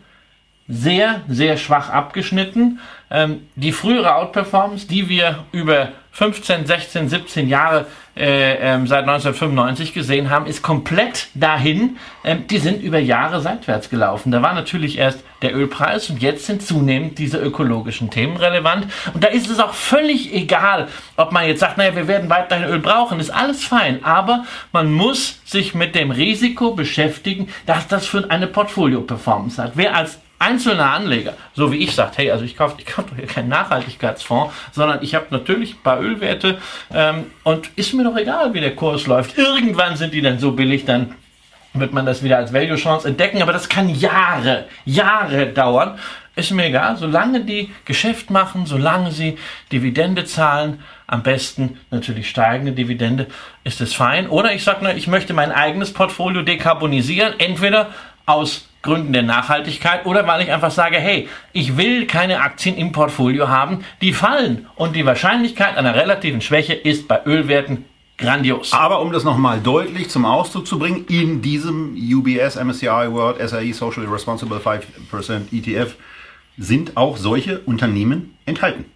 sehr, sehr schwach abgeschnitten. Ähm, die frühere Outperformance, die wir über 15, 16, 17 Jahre äh, ähm, seit 1995 gesehen haben, ist komplett dahin. Ähm, die sind über Jahre seitwärts gelaufen. Da war natürlich erst der Ölpreis und jetzt sind zunehmend diese ökologischen Themen relevant. Und da ist es auch völlig egal, ob man jetzt sagt, naja, wir werden weiterhin Öl brauchen, ist alles fein. Aber man muss sich mit dem Risiko beschäftigen, dass das für eine Portfolio-Performance hat. Wer als einzelner Anleger, so wie ich sagt, hey, also ich kaufe ich kauf doch hier keinen Nachhaltigkeitsfonds, sondern ich habe natürlich ein paar Ölwerte ähm, und ist mir doch egal, wie der Kurs läuft. Irgendwann sind die dann so billig, dann wird man das wieder als Value Chance entdecken, aber das kann Jahre, Jahre dauern. Ist mir egal, solange die Geschäft machen, solange sie Dividende zahlen, am besten natürlich steigende Dividende, ist es fein. Oder ich sage nur, ich möchte mein eigenes Portfolio dekarbonisieren, entweder aus Gründen der Nachhaltigkeit oder weil ich einfach sage, hey, ich will keine Aktien im Portfolio haben, die fallen. Und die Wahrscheinlichkeit einer relativen Schwäche ist bei Ölwerten grandios. Aber um das nochmal deutlich zum Ausdruck zu bringen, in diesem UBS MSCI World SRE Socially Responsible 5% ETF sind auch solche Unternehmen enthalten.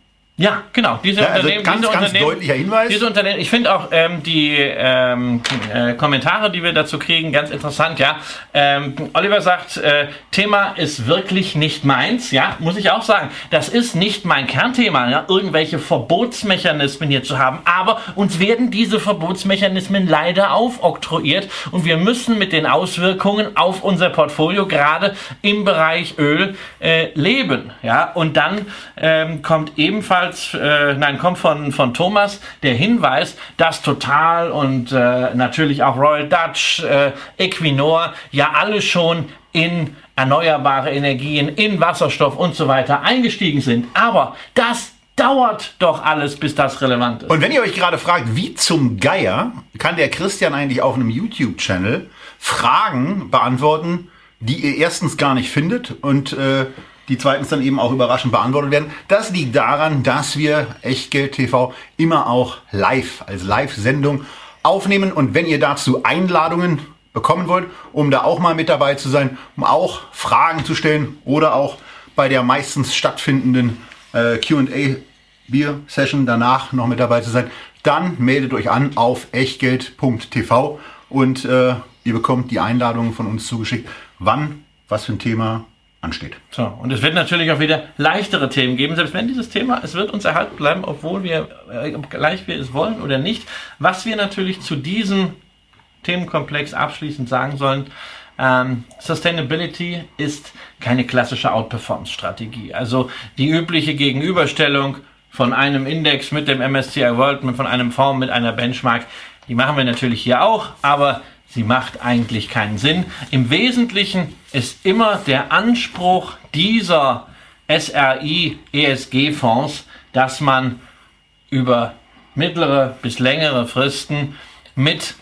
Ja, genau. Diese ja, also Unternehmen, ganz, diese ganz Unternehmen, deutlicher Hinweis. Diese Unternehmen, ich finde auch ähm, die ähm, äh, Kommentare, die wir dazu kriegen, ganz interessant. Ja, ähm, Oliver sagt, äh, Thema ist wirklich nicht meins. Ja, muss ich auch sagen. Das ist nicht mein Kernthema, ja? irgendwelche Verbotsmechanismen hier zu haben. Aber uns werden diese Verbotsmechanismen leider aufoktroyiert und wir müssen mit den Auswirkungen auf unser Portfolio gerade im Bereich Öl äh, leben. Ja, und dann ähm, kommt ebenfalls jedenfalls, äh, nein, kommt von, von Thomas der Hinweis, dass Total und äh, natürlich auch Royal Dutch, äh, Equinor ja alle schon in erneuerbare Energien, in Wasserstoff und so weiter eingestiegen sind. Aber das dauert doch alles, bis das relevant ist. Und wenn ihr euch gerade fragt, wie zum Geier kann der Christian eigentlich auf einem YouTube-Channel Fragen beantworten, die ihr erstens gar nicht findet und äh, die zweitens dann eben auch überraschend beantwortet werden. Das liegt daran, dass wir Echtgeld TV immer auch live, als Live-Sendung aufnehmen. Und wenn ihr dazu Einladungen bekommen wollt, um da auch mal mit dabei zu sein, um auch Fragen zu stellen oder auch bei der meistens stattfindenden äh, QA Bier Session danach noch mit dabei zu sein, dann meldet euch an auf echtgeld.tv und äh, ihr bekommt die Einladungen von uns zugeschickt, wann was für ein Thema ansteht. So, und es wird natürlich auch wieder leichtere Themen geben, selbst wenn dieses Thema, es wird uns erhalten bleiben, obwohl wir, äh, gleich wir es wollen oder nicht. Was wir natürlich zu diesem Themenkomplex abschließend sagen sollen, ähm, Sustainability ist keine klassische Outperformance-Strategie. Also die übliche Gegenüberstellung von einem Index mit dem MSCI World, von einem Fonds mit einer Benchmark, die machen wir natürlich hier auch, aber sie macht eigentlich keinen Sinn. Im Wesentlichen ist immer der Anspruch dieser SRI ESG Fonds, dass man über mittlere bis längere Fristen mit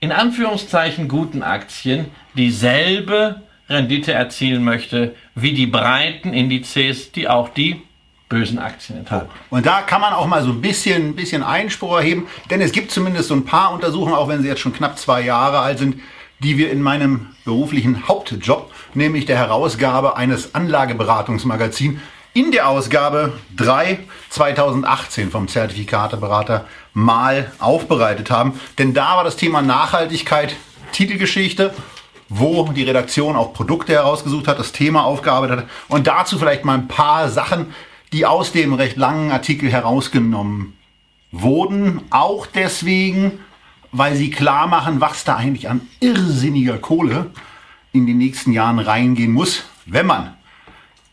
in Anführungszeichen guten Aktien dieselbe Rendite erzielen möchte wie die breiten Indizes, die auch die bösen Aktien enthalten. Und da kann man auch mal so ein bisschen, bisschen Einspruch erheben, denn es gibt zumindest so ein paar Untersuchungen, auch wenn sie jetzt schon knapp zwei Jahre alt sind, die wir in meinem beruflichen Hauptjob, nämlich der Herausgabe eines Anlageberatungsmagazins, in der Ausgabe 3 2018 vom Zertifikateberater mal aufbereitet haben. Denn da war das Thema Nachhaltigkeit Titelgeschichte, wo die Redaktion auch Produkte herausgesucht hat, das Thema aufgearbeitet hat und dazu vielleicht mal ein paar Sachen, die aus dem recht langen Artikel herausgenommen wurden. Auch deswegen, weil sie klar machen, was da eigentlich an irrsinniger Kohle in den nächsten Jahren reingehen muss, wenn man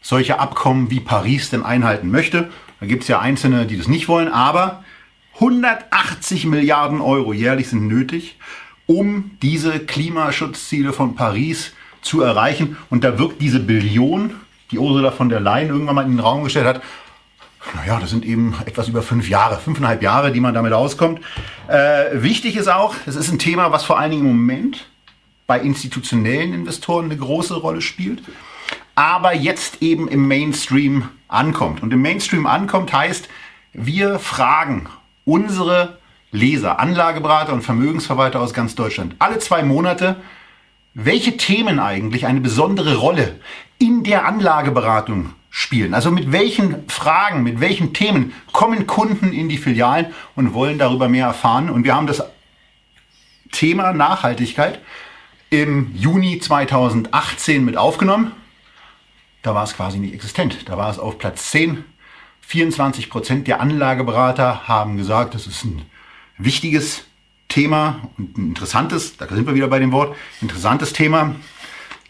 solche Abkommen wie Paris denn einhalten möchte. Da gibt es ja Einzelne, die das nicht wollen, aber 180 Milliarden Euro jährlich sind nötig, um diese Klimaschutzziele von Paris zu erreichen. Und da wirkt diese Billion, die Ursula von der Leyen irgendwann mal in den Raum gestellt hat, naja, das sind eben etwas über fünf Jahre, fünfeinhalb Jahre, die man damit auskommt. Äh, wichtig ist auch, es ist ein Thema, was vor allen Dingen im Moment bei institutionellen Investoren eine große Rolle spielt, aber jetzt eben im Mainstream ankommt. Und im Mainstream ankommt heißt, wir fragen unsere Leser, Anlageberater und Vermögensverwalter aus ganz Deutschland alle zwei Monate, welche Themen eigentlich eine besondere Rolle in der Anlageberatung spielen. Also mit welchen Fragen, mit welchen Themen kommen Kunden in die Filialen und wollen darüber mehr erfahren. Und wir haben das Thema Nachhaltigkeit im Juni 2018 mit aufgenommen. Da war es quasi nicht existent. Da war es auf Platz 10. 24 Prozent der Anlageberater haben gesagt, das ist ein wichtiges Thema und ein interessantes, da sind wir wieder bei dem Wort, interessantes Thema.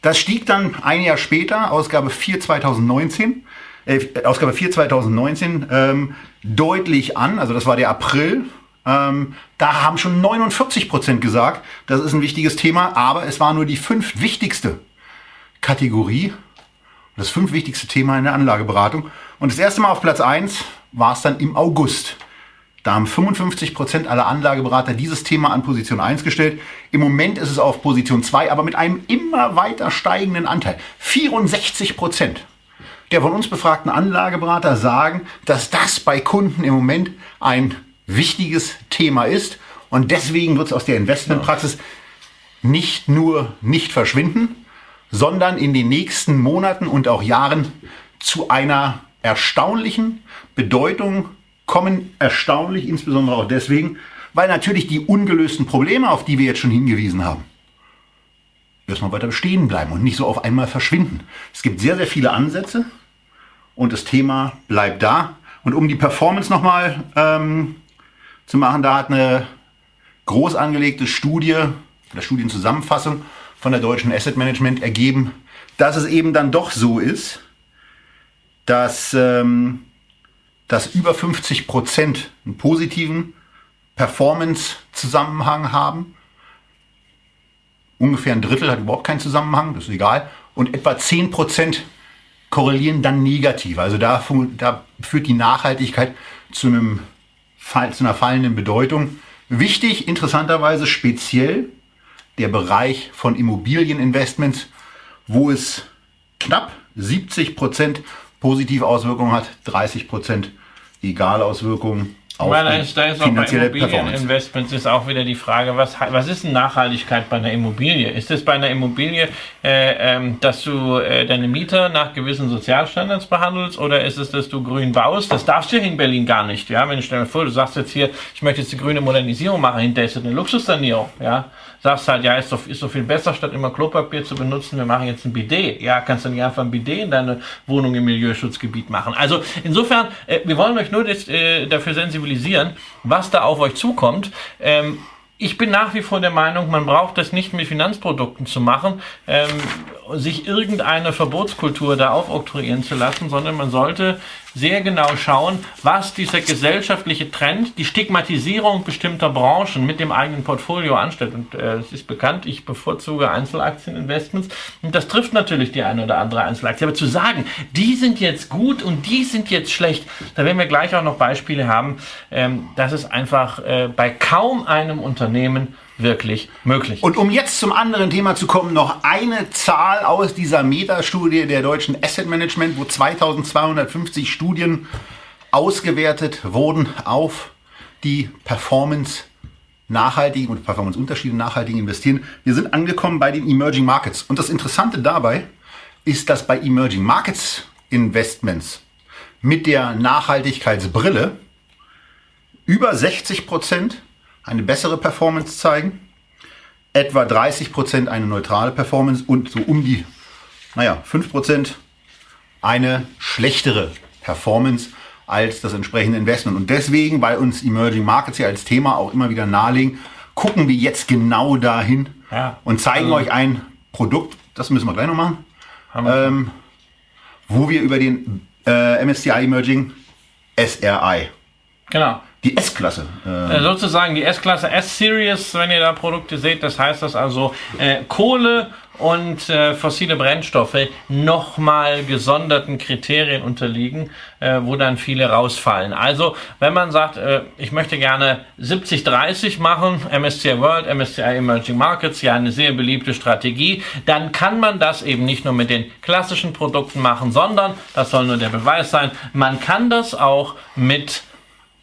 Das stieg dann ein Jahr später, Ausgabe 4 2019, äh, Ausgabe 4 2019, ähm, deutlich an. Also das war der April. Ähm, da haben schon 49 Prozent gesagt, das ist ein wichtiges Thema, aber es war nur die fünf wichtigste Kategorie, das fünf wichtigste Thema in der Anlageberatung. Und das erste Mal auf Platz 1 war es dann im August. Da haben 55 Prozent aller Anlageberater dieses Thema an Position 1 gestellt. Im Moment ist es auf Position 2, aber mit einem immer weiter steigenden Anteil. 64 Prozent der von uns befragten Anlageberater sagen, dass das bei Kunden im Moment ein wichtiges Thema ist. Und deswegen wird es aus der Investmentpraxis nicht nur nicht verschwinden, sondern in den nächsten Monaten und auch Jahren zu einer erstaunlichen Bedeutung kommen erstaunlich, insbesondere auch deswegen, weil natürlich die ungelösten Probleme, auf die wir jetzt schon hingewiesen haben, erstmal weiter bestehen bleiben und nicht so auf einmal verschwinden. Es gibt sehr, sehr viele Ansätze und das Thema bleibt da. Und um die Performance nochmal ähm, zu machen, da hat eine groß angelegte Studie, oder Studienzusammenfassung von der Deutschen Asset Management ergeben, dass es eben dann doch so ist, dass ähm, dass über 50 Prozent einen positiven Performance-Zusammenhang haben. Ungefähr ein Drittel hat überhaupt keinen Zusammenhang, das ist egal. Und etwa 10 Prozent korrelieren dann negativ. Also da, da führt die Nachhaltigkeit zu, einem, zu einer fallenden Bedeutung. Wichtig, interessanterweise speziell der Bereich von Immobilieninvestments, wo es knapp 70 Prozent positive Auswirkungen hat, 30 Prozent Egalauswirkungen auf meine, die da ist auch bei Immobilieninvestments ist auch wieder die Frage, was, was ist denn Nachhaltigkeit bei einer Immobilie? Ist es bei einer Immobilie, äh, ähm, dass du äh, deine Mieter nach gewissen Sozialstandards behandelst oder ist es, dass du grün baust? Das darfst du hier in Berlin gar nicht. Ja, wenn ich stell mir vor, du sagst jetzt hier, ich möchte jetzt die grüne Modernisierung machen, hinterher ist eine Luxussanierung. Ja, sagst halt, ja, ist doch, ist doch viel besser, statt immer Klopapier zu benutzen, wir machen jetzt ein Bidet. Ja, kannst du nicht einfach ein Bidet in deine Wohnung im Milieuschutzgebiet machen. Also insofern, äh, wir wollen euch nur das, äh, dafür sensibilisieren, was da auf euch zukommt. Ähm, ich bin nach wie vor der Meinung, man braucht das nicht mit Finanzprodukten zu machen, ähm, sich irgendeine Verbotskultur da aufoktroyieren zu lassen, sondern man sollte sehr genau schauen, was dieser gesellschaftliche Trend, die Stigmatisierung bestimmter Branchen mit dem eigenen Portfolio anstellt. Und äh, es ist bekannt, ich bevorzuge Einzelaktieninvestments und das trifft natürlich die eine oder andere Einzelaktie. Aber zu sagen, die sind jetzt gut und die sind jetzt schlecht, da werden wir gleich auch noch Beispiele haben, ähm, dass es einfach äh, bei kaum einem Unternehmen wirklich möglich. Und um jetzt zum anderen Thema zu kommen, noch eine Zahl aus dieser Metastudie der deutschen Asset Management, wo 2250 Studien ausgewertet wurden auf die Performance nachhaltigen und Performance-Unterschiede nachhaltigen investieren. Wir sind angekommen bei den Emerging Markets. Und das Interessante dabei ist, dass bei Emerging Markets Investments mit der Nachhaltigkeitsbrille über 60 Prozent eine bessere Performance zeigen, etwa 30 Prozent eine neutrale Performance und so um die, naja, 5 Prozent eine schlechtere Performance als das entsprechende Investment. Und deswegen, weil uns Emerging Markets hier als Thema auch immer wieder nahelegen, gucken wir jetzt genau dahin ja, und zeigen also euch ein Produkt, das müssen wir gleich noch machen, ähm, wo wir über den äh, MSCI Emerging SRI genau die S-Klasse. Äh, sozusagen die S-Klasse S-Series, wenn ihr da Produkte seht. Das heißt, dass also äh, Kohle und äh, fossile Brennstoffe nochmal gesonderten Kriterien unterliegen, äh, wo dann viele rausfallen. Also, wenn man sagt, äh, ich möchte gerne 70-30 machen, MSCI World, MSCI Emerging Markets, ja eine sehr beliebte Strategie, dann kann man das eben nicht nur mit den klassischen Produkten machen, sondern, das soll nur der Beweis sein, man kann das auch mit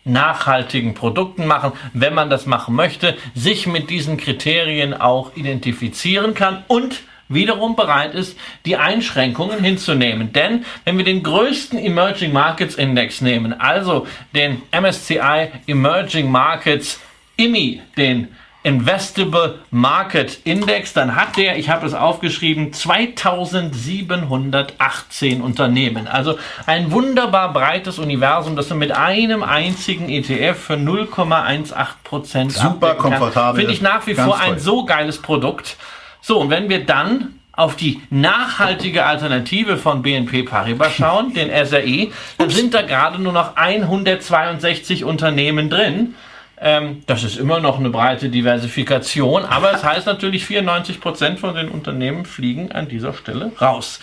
nachhaltigen Produkten machen, wenn man das machen möchte, sich mit diesen Kriterien auch identifizieren kann und wiederum bereit ist, die Einschränkungen hinzunehmen. Denn wenn wir den größten Emerging Markets Index nehmen, also den MSCI Emerging Markets IMI, den Investable Market Index, dann hat der, ich habe es aufgeschrieben, 2718 Unternehmen. Also ein wunderbar breites Universum, das man mit einem einzigen ETF für 0,18 Prozent Super komfortabel. Finde ich nach wie vor ein so geiles Produkt. So, und wenn wir dann auf die nachhaltige Alternative von BNP Paribas schauen, den SRE, dann sind da gerade nur noch 162 Unternehmen drin. Ähm, das ist immer noch eine breite Diversifikation, aber es heißt natürlich, 94 Prozent von den Unternehmen fliegen an dieser Stelle raus.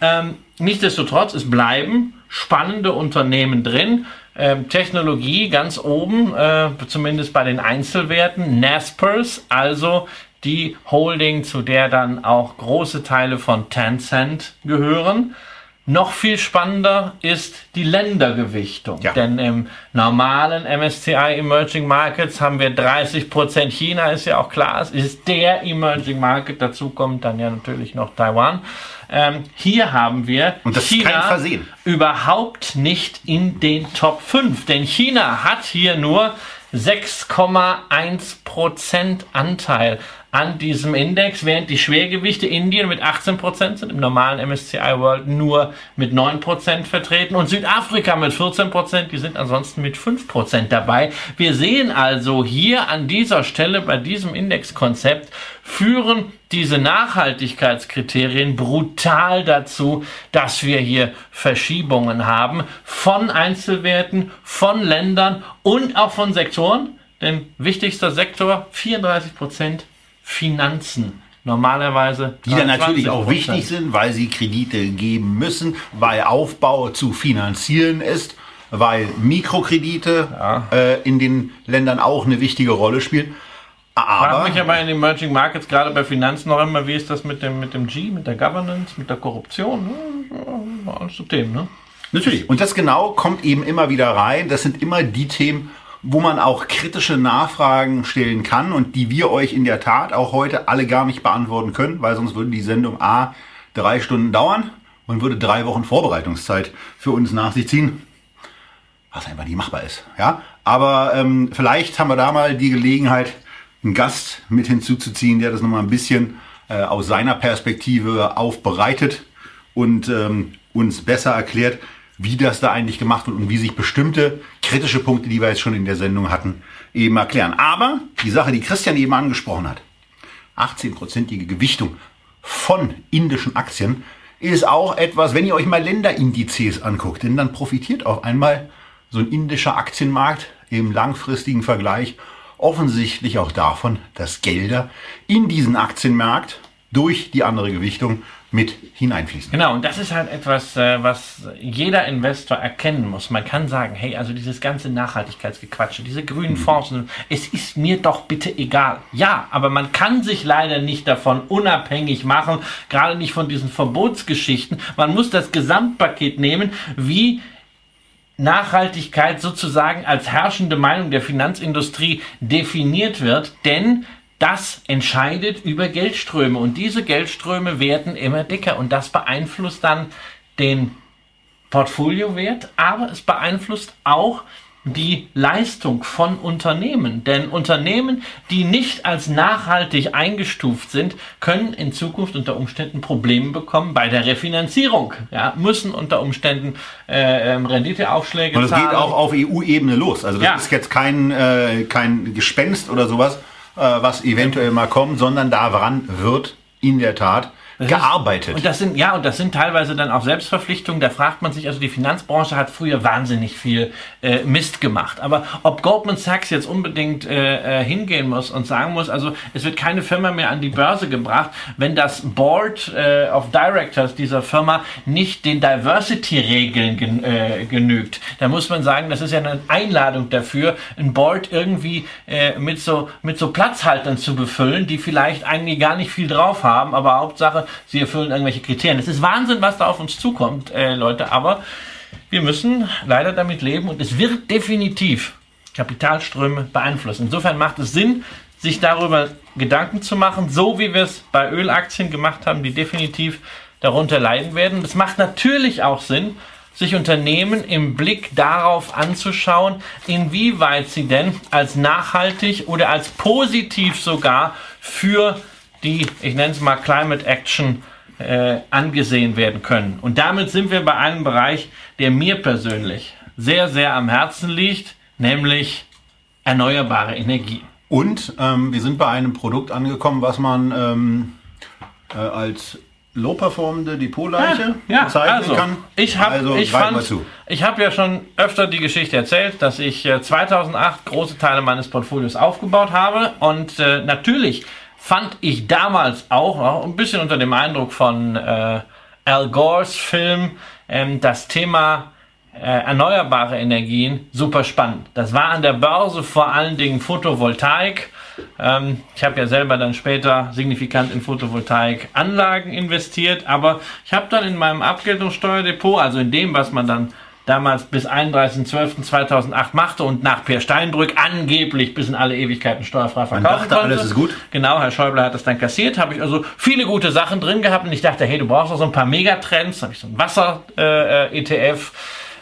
Ähm, nichtsdestotrotz, es bleiben spannende Unternehmen drin. Ähm, Technologie ganz oben, äh, zumindest bei den Einzelwerten. Naspers, also die Holding, zu der dann auch große Teile von Tencent gehören. Noch viel spannender ist die Ländergewichtung. Ja. Denn im normalen MSCI Emerging Markets haben wir 30 Prozent. China ist ja auch klar, es ist der Emerging Market. Dazu kommt dann ja natürlich noch Taiwan. Ähm, hier haben wir China überhaupt nicht in den Top 5. Denn China hat hier nur 6,1 Prozent Anteil an diesem Index, während die Schwergewichte Indien mit 18% sind, im normalen MSCI World nur mit 9% vertreten und Südafrika mit 14%, die sind ansonsten mit 5% dabei. Wir sehen also hier an dieser Stelle bei diesem Indexkonzept führen diese Nachhaltigkeitskriterien brutal dazu, dass wir hier Verschiebungen haben von Einzelwerten, von Ländern und auch von Sektoren. Denn wichtigster Sektor, 34 Prozent Finanzen normalerweise. Die dann natürlich auch wichtig sind, weil sie Kredite geben müssen, weil Aufbau zu finanzieren ist, weil Mikrokredite ja. äh, in den Ländern auch eine wichtige Rolle spielen. Aber ich frage mich aber in Emerging Markets, gerade bei Finanzen noch immer, wie ist das mit dem, mit dem G, mit der Governance, mit der Korruption? Alles so Themen, ne? Natürlich. Und das genau kommt eben immer wieder rein. Das sind immer die Themen, wo man auch kritische Nachfragen stellen kann und die wir euch in der Tat auch heute alle gar nicht beantworten können, weil sonst würde die Sendung A drei Stunden dauern und würde drei Wochen Vorbereitungszeit für uns nach sich ziehen, was einfach nicht machbar ist. Ja, aber ähm, vielleicht haben wir da mal die Gelegenheit, einen Gast mit hinzuzuziehen, der das nochmal ein bisschen äh, aus seiner Perspektive aufbereitet und ähm, uns besser erklärt, wie das da eigentlich gemacht wird und wie sich bestimmte kritische Punkte, die wir jetzt schon in der Sendung hatten, eben erklären. Aber die Sache, die Christian eben angesprochen hat, 18-prozentige Gewichtung von indischen Aktien, ist auch etwas, wenn ihr euch mal Länderindizes anguckt, denn dann profitiert auf einmal so ein indischer Aktienmarkt im langfristigen Vergleich offensichtlich auch davon, dass Gelder in diesen Aktienmarkt durch die andere Gewichtung mit hineinfließen. Genau, und das ist halt etwas, äh, was jeder Investor erkennen muss. Man kann sagen, hey, also dieses ganze Nachhaltigkeitsgequatsche, diese grünen mhm. Fonds, es ist mir doch bitte egal. Ja, aber man kann sich leider nicht davon unabhängig machen, gerade nicht von diesen Verbotsgeschichten. Man muss das Gesamtpaket nehmen, wie Nachhaltigkeit sozusagen als herrschende Meinung der Finanzindustrie definiert wird, denn das entscheidet über Geldströme und diese Geldströme werden immer dicker und das beeinflusst dann den Portfoliowert, aber es beeinflusst auch die Leistung von Unternehmen. Denn Unternehmen, die nicht als nachhaltig eingestuft sind, können in Zukunft unter Umständen Probleme bekommen bei der Refinanzierung. Ja, müssen unter Umständen äh, ähm, Renditeaufschläge Und es geht auch auf EU-Ebene los. Also das ja. ist jetzt kein, äh, kein Gespenst oder sowas, was eventuell mal kommt, sondern daran wird in der Tat gearbeitet. Ist, und das sind, ja, und das sind teilweise dann auch Selbstverpflichtungen. Da fragt man sich, also die Finanzbranche hat früher wahnsinnig viel äh, Mist gemacht. Aber ob Goldman Sachs jetzt unbedingt äh, äh, hingehen muss und sagen muss, also es wird keine Firma mehr an die Börse gebracht, wenn das Board äh, of Directors dieser Firma nicht den Diversity-Regeln gen, äh, genügt. Da muss man sagen, das ist ja eine Einladung dafür, ein Board irgendwie äh, mit so mit so Platzhaltern zu befüllen, die vielleicht eigentlich gar nicht viel drauf haben, aber Hauptsache, sie erfüllen irgendwelche Kriterien. Es ist Wahnsinn, was da auf uns zukommt, äh, Leute, aber wir müssen leider damit leben und es wird definitiv Kapitalströme beeinflussen. Insofern macht es Sinn, sich darüber Gedanken zu machen, so wie wir es bei Ölaktien gemacht haben, die definitiv darunter leiden werden. Es macht natürlich auch Sinn, sich Unternehmen im Blick darauf anzuschauen, inwieweit sie denn als nachhaltig oder als positiv sogar für die, ich nenne es mal Climate Action, äh, angesehen werden können. Und damit sind wir bei einem Bereich, der mir persönlich sehr, sehr am Herzen liegt, nämlich erneuerbare Energie. Und ähm, wir sind bei einem Produkt angekommen, was man ähm, äh, als low performende Depotleiche ja, ja, bezeichnen also, kann. Ich habe also, ich fand, ich habe ja schon öfter die Geschichte erzählt, dass ich äh, 2008 große Teile meines Portfolios aufgebaut habe und äh, natürlich fand ich damals auch, auch ein bisschen unter dem Eindruck von äh, Al Gores Film ähm, das Thema äh, erneuerbare Energien super spannend. Das war an der Börse vor allen Dingen Photovoltaik. Ähm, ich habe ja selber dann später signifikant in Photovoltaikanlagen investiert, aber ich habe dann in meinem Abgeltungssteuerdepot, also in dem, was man dann damals bis 31.12.2008 machte und nach Per Steinbrück angeblich bis in alle Ewigkeiten steuerfrei verkaufen Man dachte, konnte. alles ist gut. Genau, Herr Schäuble hat das dann kassiert. Habe ich also viele gute Sachen drin gehabt und ich dachte, hey, du brauchst auch so ein paar Megatrends. Habe ich so ein Wasser-ETF.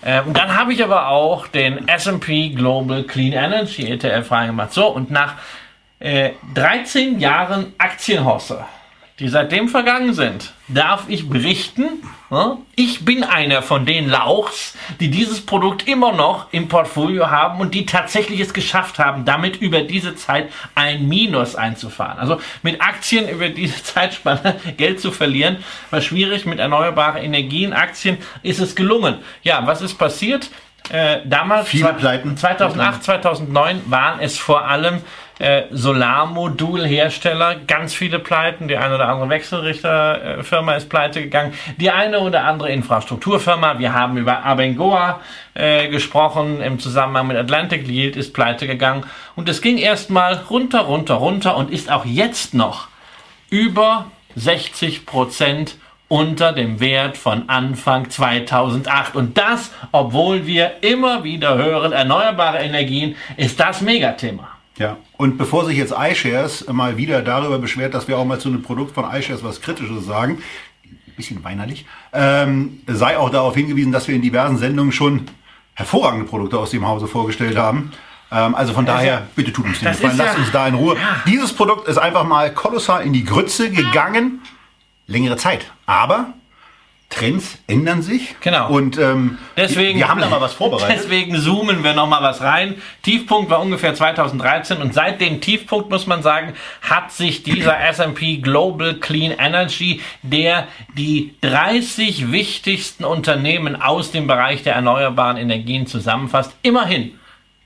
Äh, äh, und dann habe ich aber auch den S&P Global Clean Energy ETF reingemacht. So, und nach äh, 13 Jahren Aktienhosse die seitdem vergangen sind, darf ich berichten, ich bin einer von den Lauchs, die dieses Produkt immer noch im Portfolio haben und die tatsächlich es geschafft haben, damit über diese Zeit ein Minus einzufahren. Also mit Aktien über diese Zeitspanne Geld zu verlieren, war schwierig. Mit erneuerbaren Energien, Aktien ist es gelungen. Ja, was ist passiert? Äh, damals, Viele Pleiten. 2008, 2009 waren es vor allem äh, Solarmodulhersteller, ganz viele Pleiten. Die eine oder andere Wechselrichterfirma ist pleite gegangen. Die eine oder andere Infrastrukturfirma. Wir haben über Abengoa äh, gesprochen im Zusammenhang mit Atlantic Yield ist pleite gegangen. Und es ging erstmal runter, runter, runter und ist auch jetzt noch über 60 Prozent unter dem Wert von Anfang 2008. Und das, obwohl wir immer wieder hören, erneuerbare Energien ist das Megathema. Ja, und bevor sich jetzt iShares mal wieder darüber beschwert, dass wir auch mal zu einem Produkt von iShares was Kritisches sagen, ein bisschen weinerlich, ähm, sei auch darauf hingewiesen, dass wir in diversen Sendungen schon hervorragende Produkte aus dem Hause vorgestellt haben. Ähm, also von daher, bitte tut uns den Gefallen, lasst ja, uns da in Ruhe. Ja. Dieses Produkt ist einfach mal kolossal in die Grütze gegangen. Längere Zeit. Aber Trends ändern sich. Genau. Und ähm, deswegen, wir haben da mal was vorbereitet. Deswegen zoomen wir noch mal was rein. Tiefpunkt war ungefähr 2013 und seit dem Tiefpunkt muss man sagen, hat sich dieser S&P Global Clean Energy, der die 30 wichtigsten Unternehmen aus dem Bereich der erneuerbaren Energien zusammenfasst, immerhin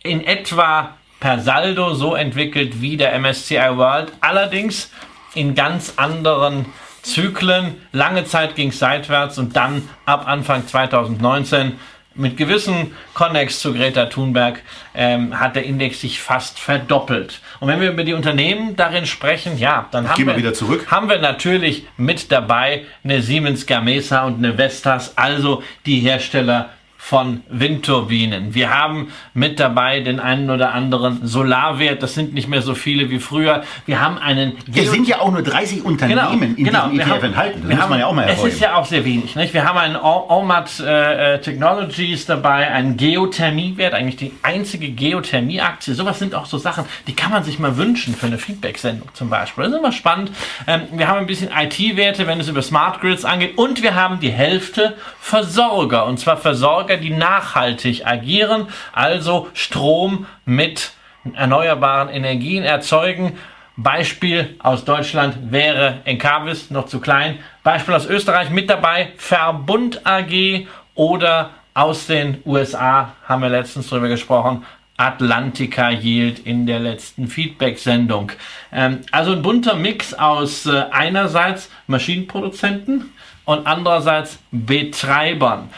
in etwa per Saldo so entwickelt wie der MSCI World, allerdings in ganz anderen Zyklen. Lange Zeit ging es seitwärts und dann ab Anfang 2019 mit gewissen Connex zu Greta Thunberg ähm, hat der Index sich fast verdoppelt. Und wenn wir über die Unternehmen darin sprechen, ja, dann haben wir, wieder zurück. haben wir natürlich mit dabei eine Siemens Gamesa und eine Vestas, also die Hersteller von Windturbinen. Wir haben mit dabei den einen oder anderen Solarwert. Das sind nicht mehr so viele wie früher. Wir haben einen. Wir sind ja auch nur 30 Unternehmen genau, in genau, diesem ETF haben, enthalten. Das muss haben, man ja auch mal erfolgen. Es ist ja auch sehr wenig. Nicht? Wir haben einen Allmat äh, Technologies dabei, einen Geothermiewert, eigentlich die einzige Geothermieaktie. Sowas sind auch so Sachen, die kann man sich mal wünschen für eine Feedback-Sendung zum Beispiel. Das ist immer spannend. Ähm, wir haben ein bisschen IT-Werte, wenn es über Smart Grids angeht. Und wir haben die Hälfte Versorger. Und zwar Versorger Versorger, die nachhaltig agieren, also Strom mit erneuerbaren Energien erzeugen. Beispiel aus Deutschland wäre Encarvis, noch zu klein, Beispiel aus Österreich mit dabei, Verbund AG oder aus den USA haben wir letztens drüber gesprochen, Atlantica Yield in der letzten Feedback-Sendung. Ähm, also ein bunter Mix aus äh, einerseits Maschinenproduzenten und andererseits Betreibern.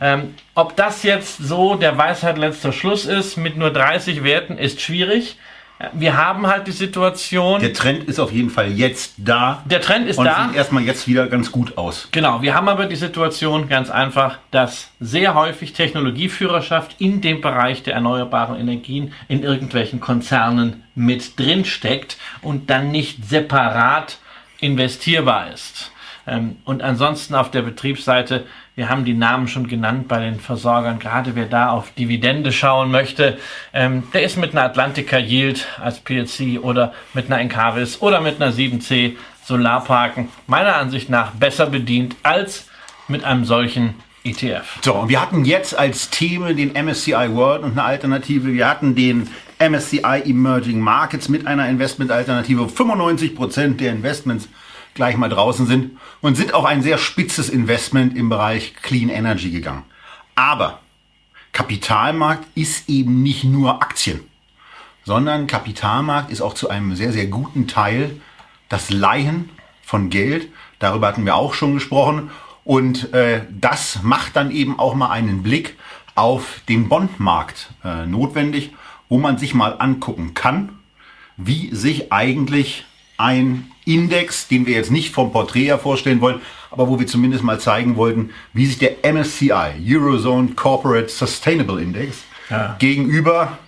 Ähm, ob das jetzt so der Weisheit letzter Schluss ist mit nur 30 Werten, ist schwierig wir haben halt die Situation. Der Trend ist auf jeden Fall jetzt da. Der Trend ist und da. sieht erstmal jetzt wieder ganz gut aus. Genau, wir haben aber die Situation ganz einfach, dass sehr häufig Technologieführerschaft in dem Bereich der erneuerbaren Energien in irgendwelchen Konzernen mit drin steckt und dann nicht separat investierbar ist. Ähm, und ansonsten auf der Betriebsseite wir haben die Namen schon genannt bei den Versorgern. Gerade wer da auf Dividende schauen möchte, ähm, der ist mit einer Atlantica Yield als PLC oder mit einer Encavis oder mit einer 7C Solarparken meiner Ansicht nach besser bedient als mit einem solchen ETF. So, und wir hatten jetzt als Thema den MSCI World und eine Alternative. Wir hatten den MSCI Emerging Markets mit einer Investmentalternative. 95 Prozent der Investments gleich mal draußen sind und sind auch ein sehr spitzes Investment im Bereich Clean Energy gegangen. Aber Kapitalmarkt ist eben nicht nur Aktien, sondern Kapitalmarkt ist auch zu einem sehr, sehr guten Teil das Leihen von Geld. Darüber hatten wir auch schon gesprochen. Und äh, das macht dann eben auch mal einen Blick auf den Bondmarkt äh, notwendig, wo man sich mal angucken kann, wie sich eigentlich ein Index, den wir jetzt nicht vom Porträt her vorstellen wollen, aber wo wir zumindest mal zeigen wollten, wie sich der MSCI, Eurozone Corporate Sustainable Index, ja. gegenüber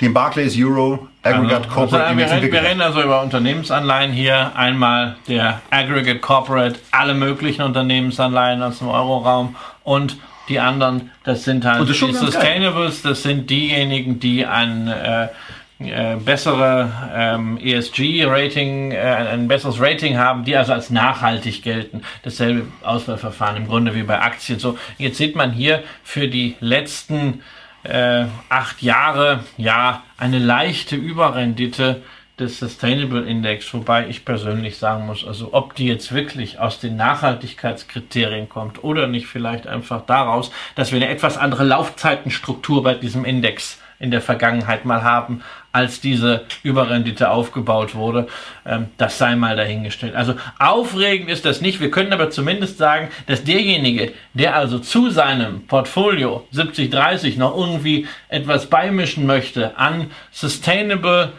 dem Barclays Euro Aggregate also, Corporate also, Index wir, wir reden also über Unternehmensanleihen hier. Einmal der Aggregate Corporate, alle möglichen Unternehmensanleihen aus dem Euroraum und die anderen, das sind halt die Sustainables, das sind diejenigen, die ein äh, äh, bessere ähm, ESG-Rating, äh, ein besseres Rating haben, die also als nachhaltig gelten. Dasselbe Auswahlverfahren im Grunde wie bei Aktien. So, jetzt sieht man hier für die letzten äh, acht Jahre ja eine leichte Überrendite des Sustainable Index, wobei ich persönlich sagen muss, also ob die jetzt wirklich aus den Nachhaltigkeitskriterien kommt oder nicht vielleicht einfach daraus, dass wir eine etwas andere Laufzeitenstruktur bei diesem Index in der Vergangenheit mal haben, als diese Überrendite aufgebaut wurde. Ähm, das sei mal dahingestellt. Also aufregend ist das nicht. Wir können aber zumindest sagen, dass derjenige, der also zu seinem Portfolio 70-30 noch irgendwie etwas beimischen möchte an Sustainable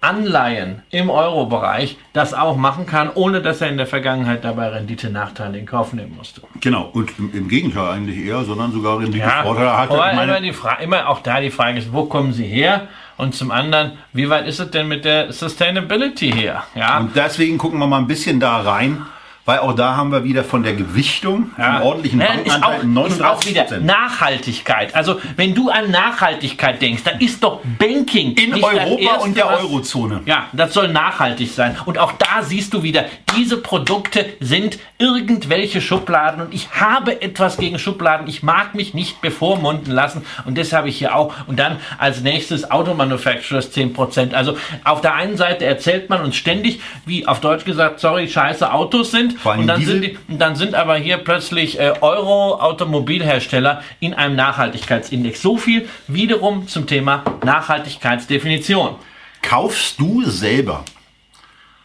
Anleihen im Euro-Bereich das auch machen kann, ohne dass er in der Vergangenheit dabei Rendite-Nachteile in Kauf nehmen musste. Genau, und im, im Gegenteil eigentlich eher, sondern sogar Rendite-Vorteile ja, hatte. Aber immer, die Frage, immer auch da die Frage ist, wo kommen sie her? Und zum anderen, wie weit ist es denn mit der Sustainability her? Ja. Und deswegen gucken wir mal ein bisschen da rein weil auch da haben wir wieder von der Gewichtung ja. ordentlichen ja, Bankenanteil 39 ist auch wieder Nachhaltigkeit. Also wenn du an Nachhaltigkeit denkst, dann ist doch Banking in Europa und der Eurozone. Ja, das soll nachhaltig sein. Und auch da siehst du wieder, diese Produkte sind irgendwelche Schubladen und ich habe etwas gegen Schubladen. Ich mag mich nicht bevormunden lassen und das habe ich hier auch. Und dann als nächstes Automanufacturers 10%. Also auf der einen Seite erzählt man uns ständig, wie auf Deutsch gesagt, sorry, scheiße Autos sind und dann, sind die, dann sind aber hier plötzlich äh, Euro-Automobilhersteller in einem Nachhaltigkeitsindex. So viel wiederum zum Thema Nachhaltigkeitsdefinition. Kaufst du selber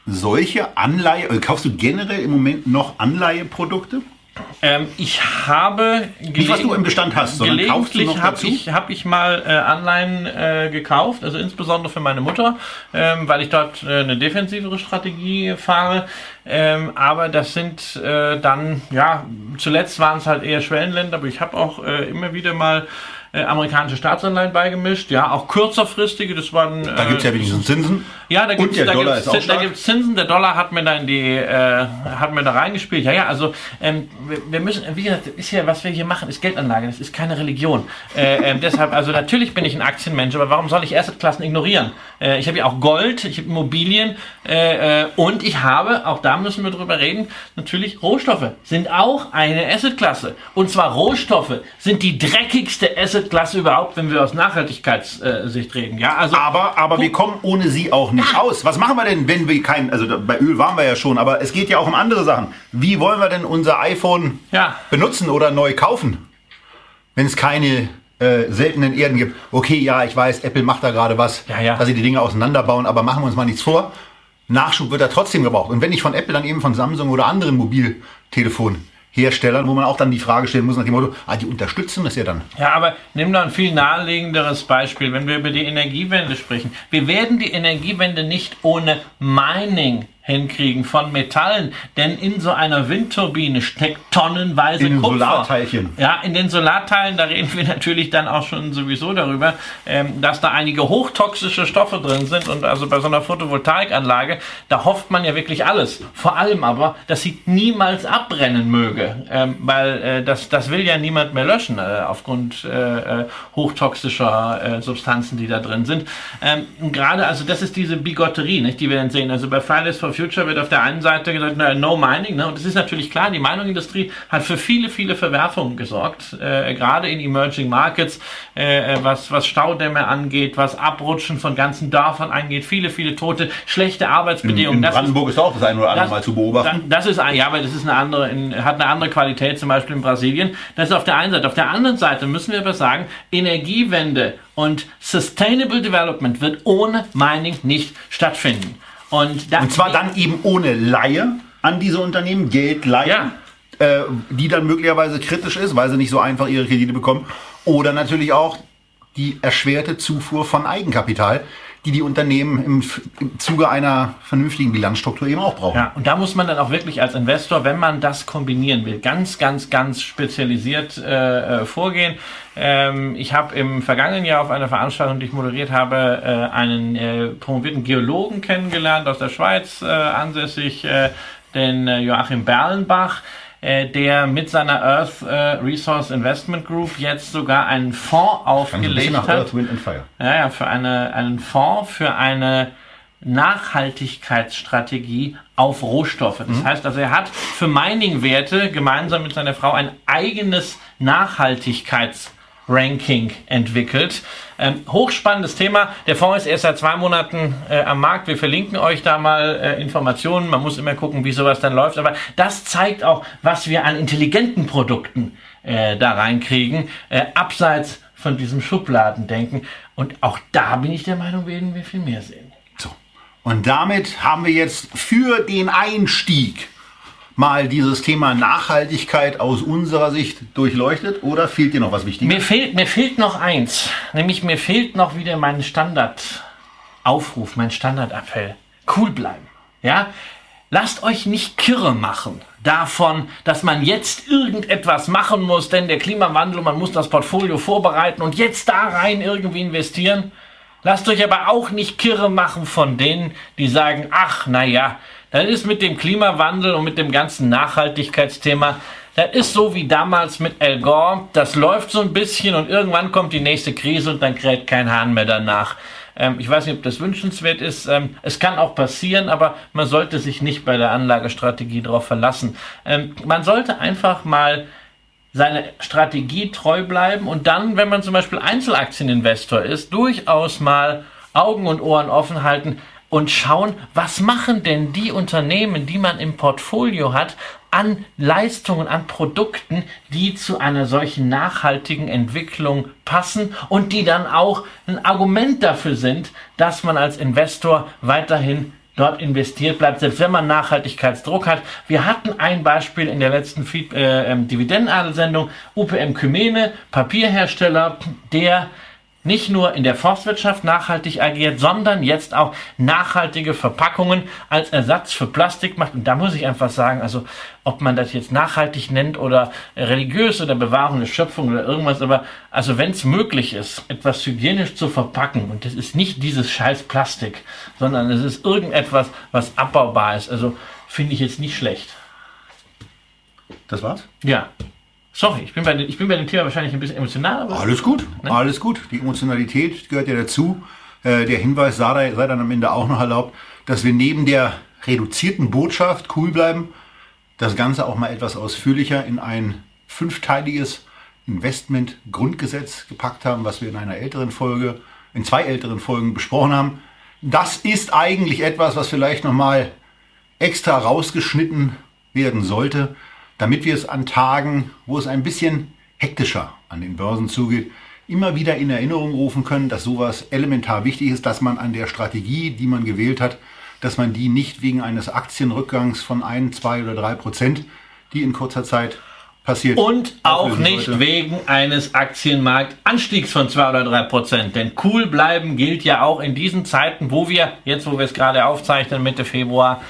solche Anleihe, oder kaufst du generell im Moment noch Anleiheprodukte? Ähm, ich habe nicht was du im Bestand hast, sondern kaufst du noch habe ich, hab ich mal äh, Anleihen äh, gekauft, also insbesondere für meine Mutter, ähm, weil ich dort äh, eine defensivere Strategie fahre. Ähm, aber das sind äh, dann ja zuletzt waren es halt eher Schwellenländer, aber ich habe auch äh, immer wieder mal äh, amerikanische Staatsanleihen beigemischt, ja, auch kürzerfristige, das waren... Äh, da gibt es ja wenigstens Zinsen. Ja, da gibt es Zinsen, der Dollar hat mir da in die, äh, hat mir da reingespielt. Ja, ja, also ähm, wir müssen, wie gesagt, ist ja, was wir hier machen, ist Geldanlage, das ist keine Religion. Äh, äh, deshalb, also natürlich bin ich ein Aktienmensch, aber warum soll ich Assetklassen ignorieren? Äh, ich habe ja auch Gold, ich habe Immobilien äh, äh, und ich habe, auch da müssen wir drüber reden, natürlich Rohstoffe sind auch eine Assetklasse. Und zwar Rohstoffe sind die dreckigste Assetklasse überhaupt, wenn wir aus Nachhaltigkeitssicht reden. Ja, also aber, aber wir kommen ohne sie auch nicht aus. Was machen wir denn, wenn wir kein, also bei Öl waren wir ja schon, aber es geht ja auch um andere Sachen. Wie wollen wir denn unser iPhone ja. benutzen oder neu kaufen, wenn es keine äh, seltenen Erden gibt? Okay, ja, ich weiß, Apple macht da gerade was, ja, ja. dass sie die Dinge auseinanderbauen, aber machen wir uns mal nichts vor. Nachschub wird da trotzdem gebraucht. Und wenn nicht von Apple, dann eben von Samsung oder anderen Mobiltelefonen. Herstellern, wo man auch dann die Frage stellen muss nach dem Motto, ah, die unterstützen das ja dann. Ja, aber nimm doch ein viel naheliegenderes Beispiel, wenn wir über die Energiewende sprechen. Wir werden die Energiewende nicht ohne Mining hinkriegen von Metallen, denn in so einer Windturbine steckt tonnenweise in Kupfer. Solarteilchen. Ja, in den Solarteilen, da reden wir natürlich dann auch schon sowieso darüber, ähm, dass da einige hochtoxische Stoffe drin sind und also bei so einer Photovoltaikanlage, da hofft man ja wirklich alles. Vor allem aber, dass sie niemals abbrennen möge, ähm, weil äh, das, das will ja niemand mehr löschen äh, aufgrund äh, äh hochtoxischer äh, Substanzen, die da drin sind. Ähm, gerade also das ist diese Bigotterie, nicht, die wir dann sehen. Also bei Fridays for for Future wird auf der einen Seite gesagt, na, no mining. Ne? Und es ist natürlich klar, die Meinungsindustrie hat für viele, viele Verwerfungen gesorgt, äh, gerade in Emerging Markets, äh, was, was Staudämme angeht, was Abrutschen von ganzen Dörfern angeht, viele, viele Tote, schlechte Arbeitsbedingungen. In, in Brandenburg ist, ist, auch das eine oder andere das, Mal zu beobachten. Das ist, ja, aber das ist eine andere, in, hat eine andere Qualität, zum Beispiel in Brasilien. Das ist auf der einen Seite. Auf der anderen Seite müssen wir aber sagen, Energiewende und Sustainable Development wird ohne Mining nicht stattfinden. Und, und zwar dann eben ohne Laie an diese Unternehmen, Geld leihen, ja. äh, die dann möglicherweise kritisch ist, weil sie nicht so einfach ihre Kredite bekommen. Oder natürlich auch die erschwerte Zufuhr von Eigenkapital, die die Unternehmen im, im Zuge einer vernünftigen Bilanzstruktur eben auch brauchen. Ja, und da muss man dann auch wirklich als Investor, wenn man das kombinieren will, ganz, ganz, ganz spezialisiert äh, äh vorgehen. Ähm, ich habe im vergangenen Jahr auf einer Veranstaltung, die ich moderiert habe, äh, einen äh, promovierten Geologen kennengelernt aus der Schweiz, äh, ansässig, äh, den Joachim Berlenbach äh, der mit seiner Earth äh, Resource Investment Group jetzt sogar einen Fonds aufgelegt hat. Earth, Wind and Fire. Ja, ja, für eine, einen Fonds für eine Nachhaltigkeitsstrategie auf Rohstoffe. Das mhm. heißt also, er hat für Mining-Werte gemeinsam mit seiner Frau ein eigenes Nachhaltigkeits Ranking entwickelt. Ähm, hochspannendes Thema. Der Fonds ist erst seit zwei Monaten äh, am Markt. Wir verlinken euch da mal äh, Informationen. Man muss immer gucken, wie sowas dann läuft. Aber das zeigt auch, was wir an intelligenten Produkten äh, da reinkriegen, äh, abseits von diesem Schubladendenken. Und auch da bin ich der Meinung, werden wir viel mehr sehen. So. Und damit haben wir jetzt für den Einstieg mal dieses Thema Nachhaltigkeit aus unserer Sicht durchleuchtet oder fehlt dir noch was Wichtiges? Mir fehlt, mir fehlt noch eins, nämlich mir fehlt noch wieder mein Standardaufruf, mein Standardappell. Cool bleiben. Ja? Lasst euch nicht kirre machen davon, dass man jetzt irgendetwas machen muss, denn der Klimawandel, man muss das Portfolio vorbereiten und jetzt da rein irgendwie investieren. Lasst euch aber auch nicht kirre machen von denen, die sagen, ach, naja, das ist mit dem Klimawandel und mit dem ganzen Nachhaltigkeitsthema, das ist so wie damals mit Al Gore. Das läuft so ein bisschen und irgendwann kommt die nächste Krise und dann kräht kein Hahn mehr danach. Ähm, ich weiß nicht, ob das wünschenswert ist. Ähm, es kann auch passieren, aber man sollte sich nicht bei der Anlagestrategie darauf verlassen. Ähm, man sollte einfach mal seine Strategie treu bleiben und dann, wenn man zum Beispiel Einzelaktieninvestor ist, durchaus mal Augen und Ohren offen halten und schauen, was machen denn die Unternehmen, die man im Portfolio hat, an Leistungen, an Produkten, die zu einer solchen nachhaltigen Entwicklung passen und die dann auch ein Argument dafür sind, dass man als Investor weiterhin dort investiert bleibt, selbst wenn man Nachhaltigkeitsdruck hat. Wir hatten ein Beispiel in der letzten äh, ähm, Dividendenadelsendung, UPM Kymene, Papierhersteller, der nicht nur in der Forstwirtschaft nachhaltig agiert, sondern jetzt auch nachhaltige Verpackungen als Ersatz für Plastik macht. Und da muss ich einfach sagen, also ob man das jetzt nachhaltig nennt oder religiös oder Bewahrung der Schöpfung oder irgendwas, aber also wenn es möglich ist, etwas hygienisch zu verpacken und das ist nicht dieses scheiß Plastik, sondern es ist irgendetwas, was abbaubar ist, also finde ich jetzt nicht schlecht. Das war's? Ja. Sorry, ich bin, bei, ich bin bei dem Thema wahrscheinlich ein bisschen emotional. Aber alles gut, ne? alles gut. Die Emotionalität gehört ja dazu. Äh, der Hinweis sei, sei dann am Ende auch noch erlaubt, dass wir neben der reduzierten Botschaft cool bleiben, das Ganze auch mal etwas ausführlicher in ein fünfteiliges Investment-Grundgesetz gepackt haben, was wir in einer älteren Folge, in zwei älteren Folgen besprochen haben. Das ist eigentlich etwas, was vielleicht nochmal extra rausgeschnitten werden sollte, damit wir es an Tagen, wo es ein bisschen hektischer an den Börsen zugeht, immer wieder in Erinnerung rufen können, dass sowas elementar wichtig ist, dass man an der Strategie, die man gewählt hat, dass man die nicht wegen eines Aktienrückgangs von ein, zwei oder drei Prozent, die in kurzer Zeit passiert. Und auch nicht sollte. wegen eines Aktienmarktanstiegs von zwei oder drei Prozent. Denn cool bleiben gilt ja auch in diesen Zeiten, wo wir, jetzt wo wir es gerade aufzeichnen, Mitte Februar,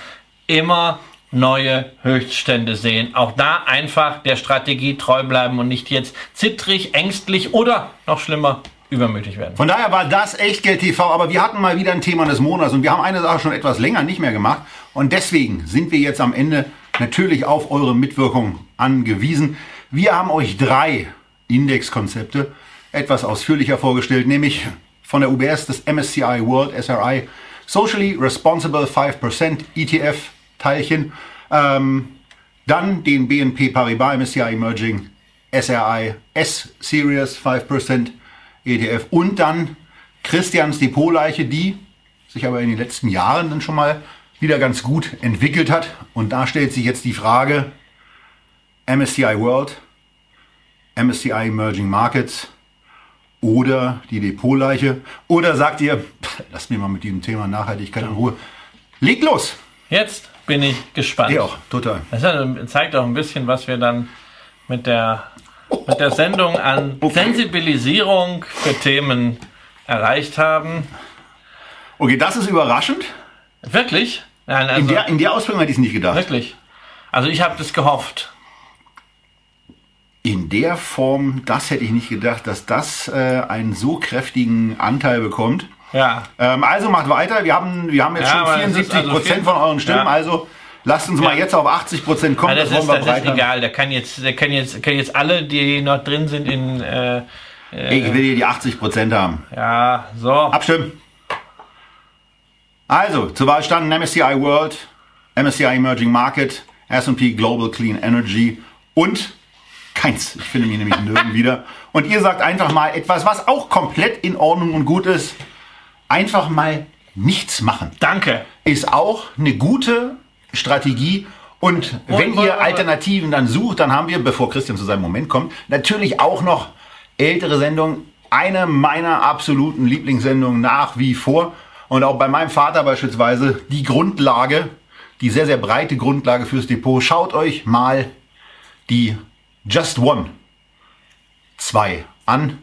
immer neue Höchststände sehen. Auch da einfach der Strategie treu bleiben und nicht jetzt zittrig, ängstlich oder noch schlimmer übermütig werden. Von daher war das Echtgeld TV, aber wir hatten mal wieder ein Thema des Monats und wir haben eine Sache schon etwas länger nicht mehr gemacht und deswegen sind wir jetzt am Ende natürlich auf eure Mitwirkung angewiesen. Wir haben euch drei Indexkonzepte etwas ausführlicher vorgestellt, nämlich von der UBS das MSCI World SRI Socially Responsible 5% ETF Teilchen. Ähm, dann den BNP Paribas MSCI Emerging SRI S Series 5% ETF und dann Christians Depotleiche, die sich aber in den letzten Jahren dann schon mal wieder ganz gut entwickelt hat. Und da stellt sich jetzt die Frage, MSCI World, MSCI Emerging Markets oder die Depotleiche? Oder sagt ihr, lasst mich mal mit diesem Thema Nachhaltigkeit in Ruhe. Leg los! Jetzt bin ich gespannt. Ich auch, total. Das zeigt auch ein bisschen, was wir dann mit der, mit der Sendung an okay. Sensibilisierung für Themen erreicht haben. Okay, das ist überraschend. Wirklich? Nein, also, in, der, in der Ausführung hätte ich es nicht gedacht. Wirklich. Also ich habe das gehofft. In der Form, das hätte ich nicht gedacht, dass das äh, einen so kräftigen Anteil bekommt. Ja. Ähm, also macht weiter. Wir haben, wir haben jetzt ja, schon 74 also Prozent von euren Stimmen. Ja. Also lasst uns mal jetzt auf 80 Prozent kommen. Ja, das, ist, das ist egal. Der kann jetzt, der kann jetzt, kann jetzt alle, die noch drin sind, in. Äh, ich will hier die 80 Prozent haben. Ja, so. Abstimmen. Also, zur Wahl standen MSCI World, MSCI Emerging Market, S&P Global Clean Energy und keins. Ich finde mich nämlich nirgends wieder. Und ihr sagt einfach mal etwas, was auch komplett in Ordnung und gut ist einfach mal nichts machen. Danke. Ist auch eine gute Strategie. Und wenn ihr Alternativen dann sucht, dann haben wir, bevor Christian zu seinem Moment kommt, natürlich auch noch ältere Sendungen. Eine meiner absoluten Lieblingssendungen nach wie vor. Und auch bei meinem Vater beispielsweise die Grundlage, die sehr, sehr breite Grundlage fürs Depot. Schaut euch mal die Just One 2 an.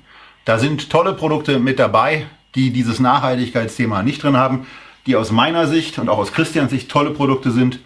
Da sind tolle Produkte mit dabei die dieses Nachhaltigkeitsthema nicht drin haben, die aus meiner Sicht und auch aus Christians Sicht tolle Produkte sind.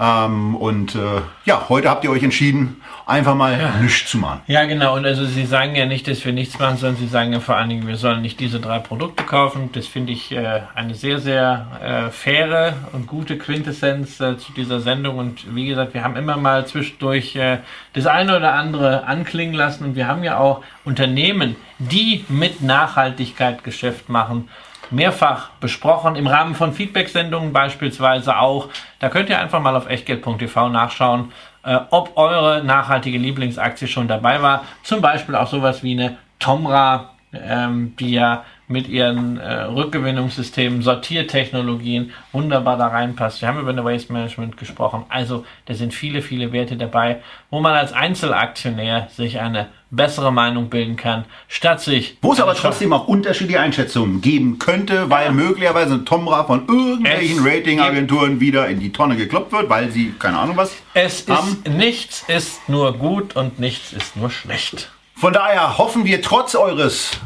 Ähm, und äh, ja, heute habt ihr euch entschieden, einfach mal ja. nichts zu machen. Ja, genau. Und also Sie sagen ja nicht, dass wir nichts machen, sondern Sie sagen ja vor allen Dingen, wir sollen nicht diese drei Produkte kaufen. Das finde ich äh, eine sehr, sehr äh, faire und gute Quintessenz äh, zu dieser Sendung. Und wie gesagt, wir haben immer mal zwischendurch äh, das eine oder andere anklingen lassen. Und wir haben ja auch Unternehmen, die mit Nachhaltigkeit Geschäft machen mehrfach besprochen, im Rahmen von Feedback-Sendungen beispielsweise auch. Da könnt ihr einfach mal auf echtgeld.tv nachschauen, äh, ob eure nachhaltige Lieblingsaktie schon dabei war. Zum Beispiel auch sowas wie eine Tomra, ähm, die ja mit ihren äh, Rückgewinnungssystemen, Sortiertechnologien wunderbar da reinpasst. Wir haben über eine Waste Management gesprochen. Also da sind viele, viele Werte dabei, wo man als Einzelaktionär sich eine bessere Meinung bilden kann, statt sich... Wo es aber trotzdem auch unterschiedliche Einschätzungen geben könnte, weil ja. möglicherweise ein Tomra von irgendwelchen Ratingagenturen wieder in die Tonne gekloppt wird, weil sie keine Ahnung was Es haben. ist nichts ist nur gut und nichts ist nur schlecht. Von daher hoffen wir trotz eures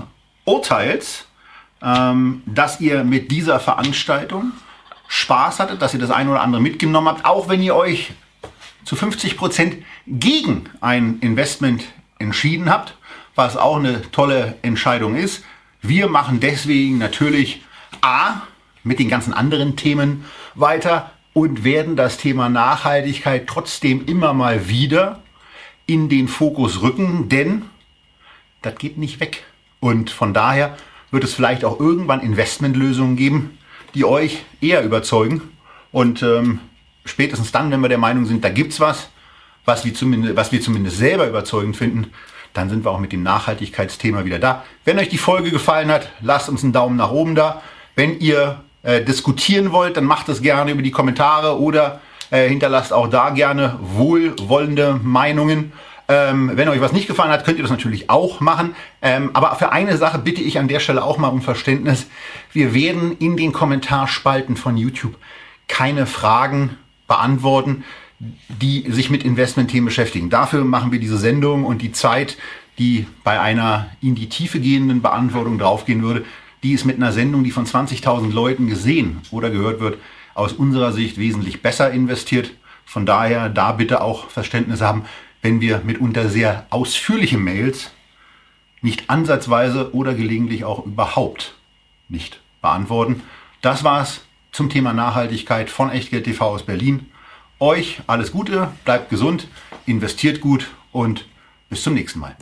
Urteils, ähm, dass ihr mit dieser Veranstaltung Spaß hattet, dass ihr das eine oder andere mitgenommen habt, auch wenn ihr euch zu 50 Prozent gegen ein Investment entschieden habt, was auch eine tolle Entscheidung ist. Wir machen deswegen natürlich A mit den ganzen anderen Themen weiter und werden das Thema Nachhaltigkeit trotzdem immer mal wieder in den Fokus rücken, denn das geht nicht weg. Und von daher wird es vielleicht auch irgendwann Investmentlösungen geben, die euch eher überzeugen. Und ähm, spätestens dann, wenn wir der Meinung sind, da gibt's was, was wir, zumindest, was wir zumindest selber überzeugend finden, dann sind wir auch mit dem Nachhaltigkeitsthema wieder da. Wenn euch die Folge gefallen hat, lasst uns einen Daumen nach oben da. Wenn ihr äh, diskutieren wollt, dann macht es gerne über die Kommentare oder äh, hinterlasst auch da gerne wohlwollende Meinungen. Ähm, wenn euch was nicht gefallen hat, könnt ihr das natürlich auch machen. Ähm, aber für eine Sache bitte ich an der Stelle auch mal um Verständnis. Wir werden in den Kommentarspalten von YouTube keine Fragen beantworten, die sich mit Investmentthemen beschäftigen. Dafür machen wir diese Sendung und die Zeit, die bei einer in die Tiefe gehenden Beantwortung draufgehen würde, die ist mit einer Sendung, die von 20.000 Leuten gesehen oder gehört wird, aus unserer Sicht wesentlich besser investiert. Von daher da bitte auch Verständnis haben, wenn wir mitunter sehr ausführliche Mails nicht ansatzweise oder gelegentlich auch überhaupt nicht beantworten. Das war's zum Thema Nachhaltigkeit von Echtgeld TV aus Berlin. Euch alles Gute, bleibt gesund, investiert gut und bis zum nächsten Mal.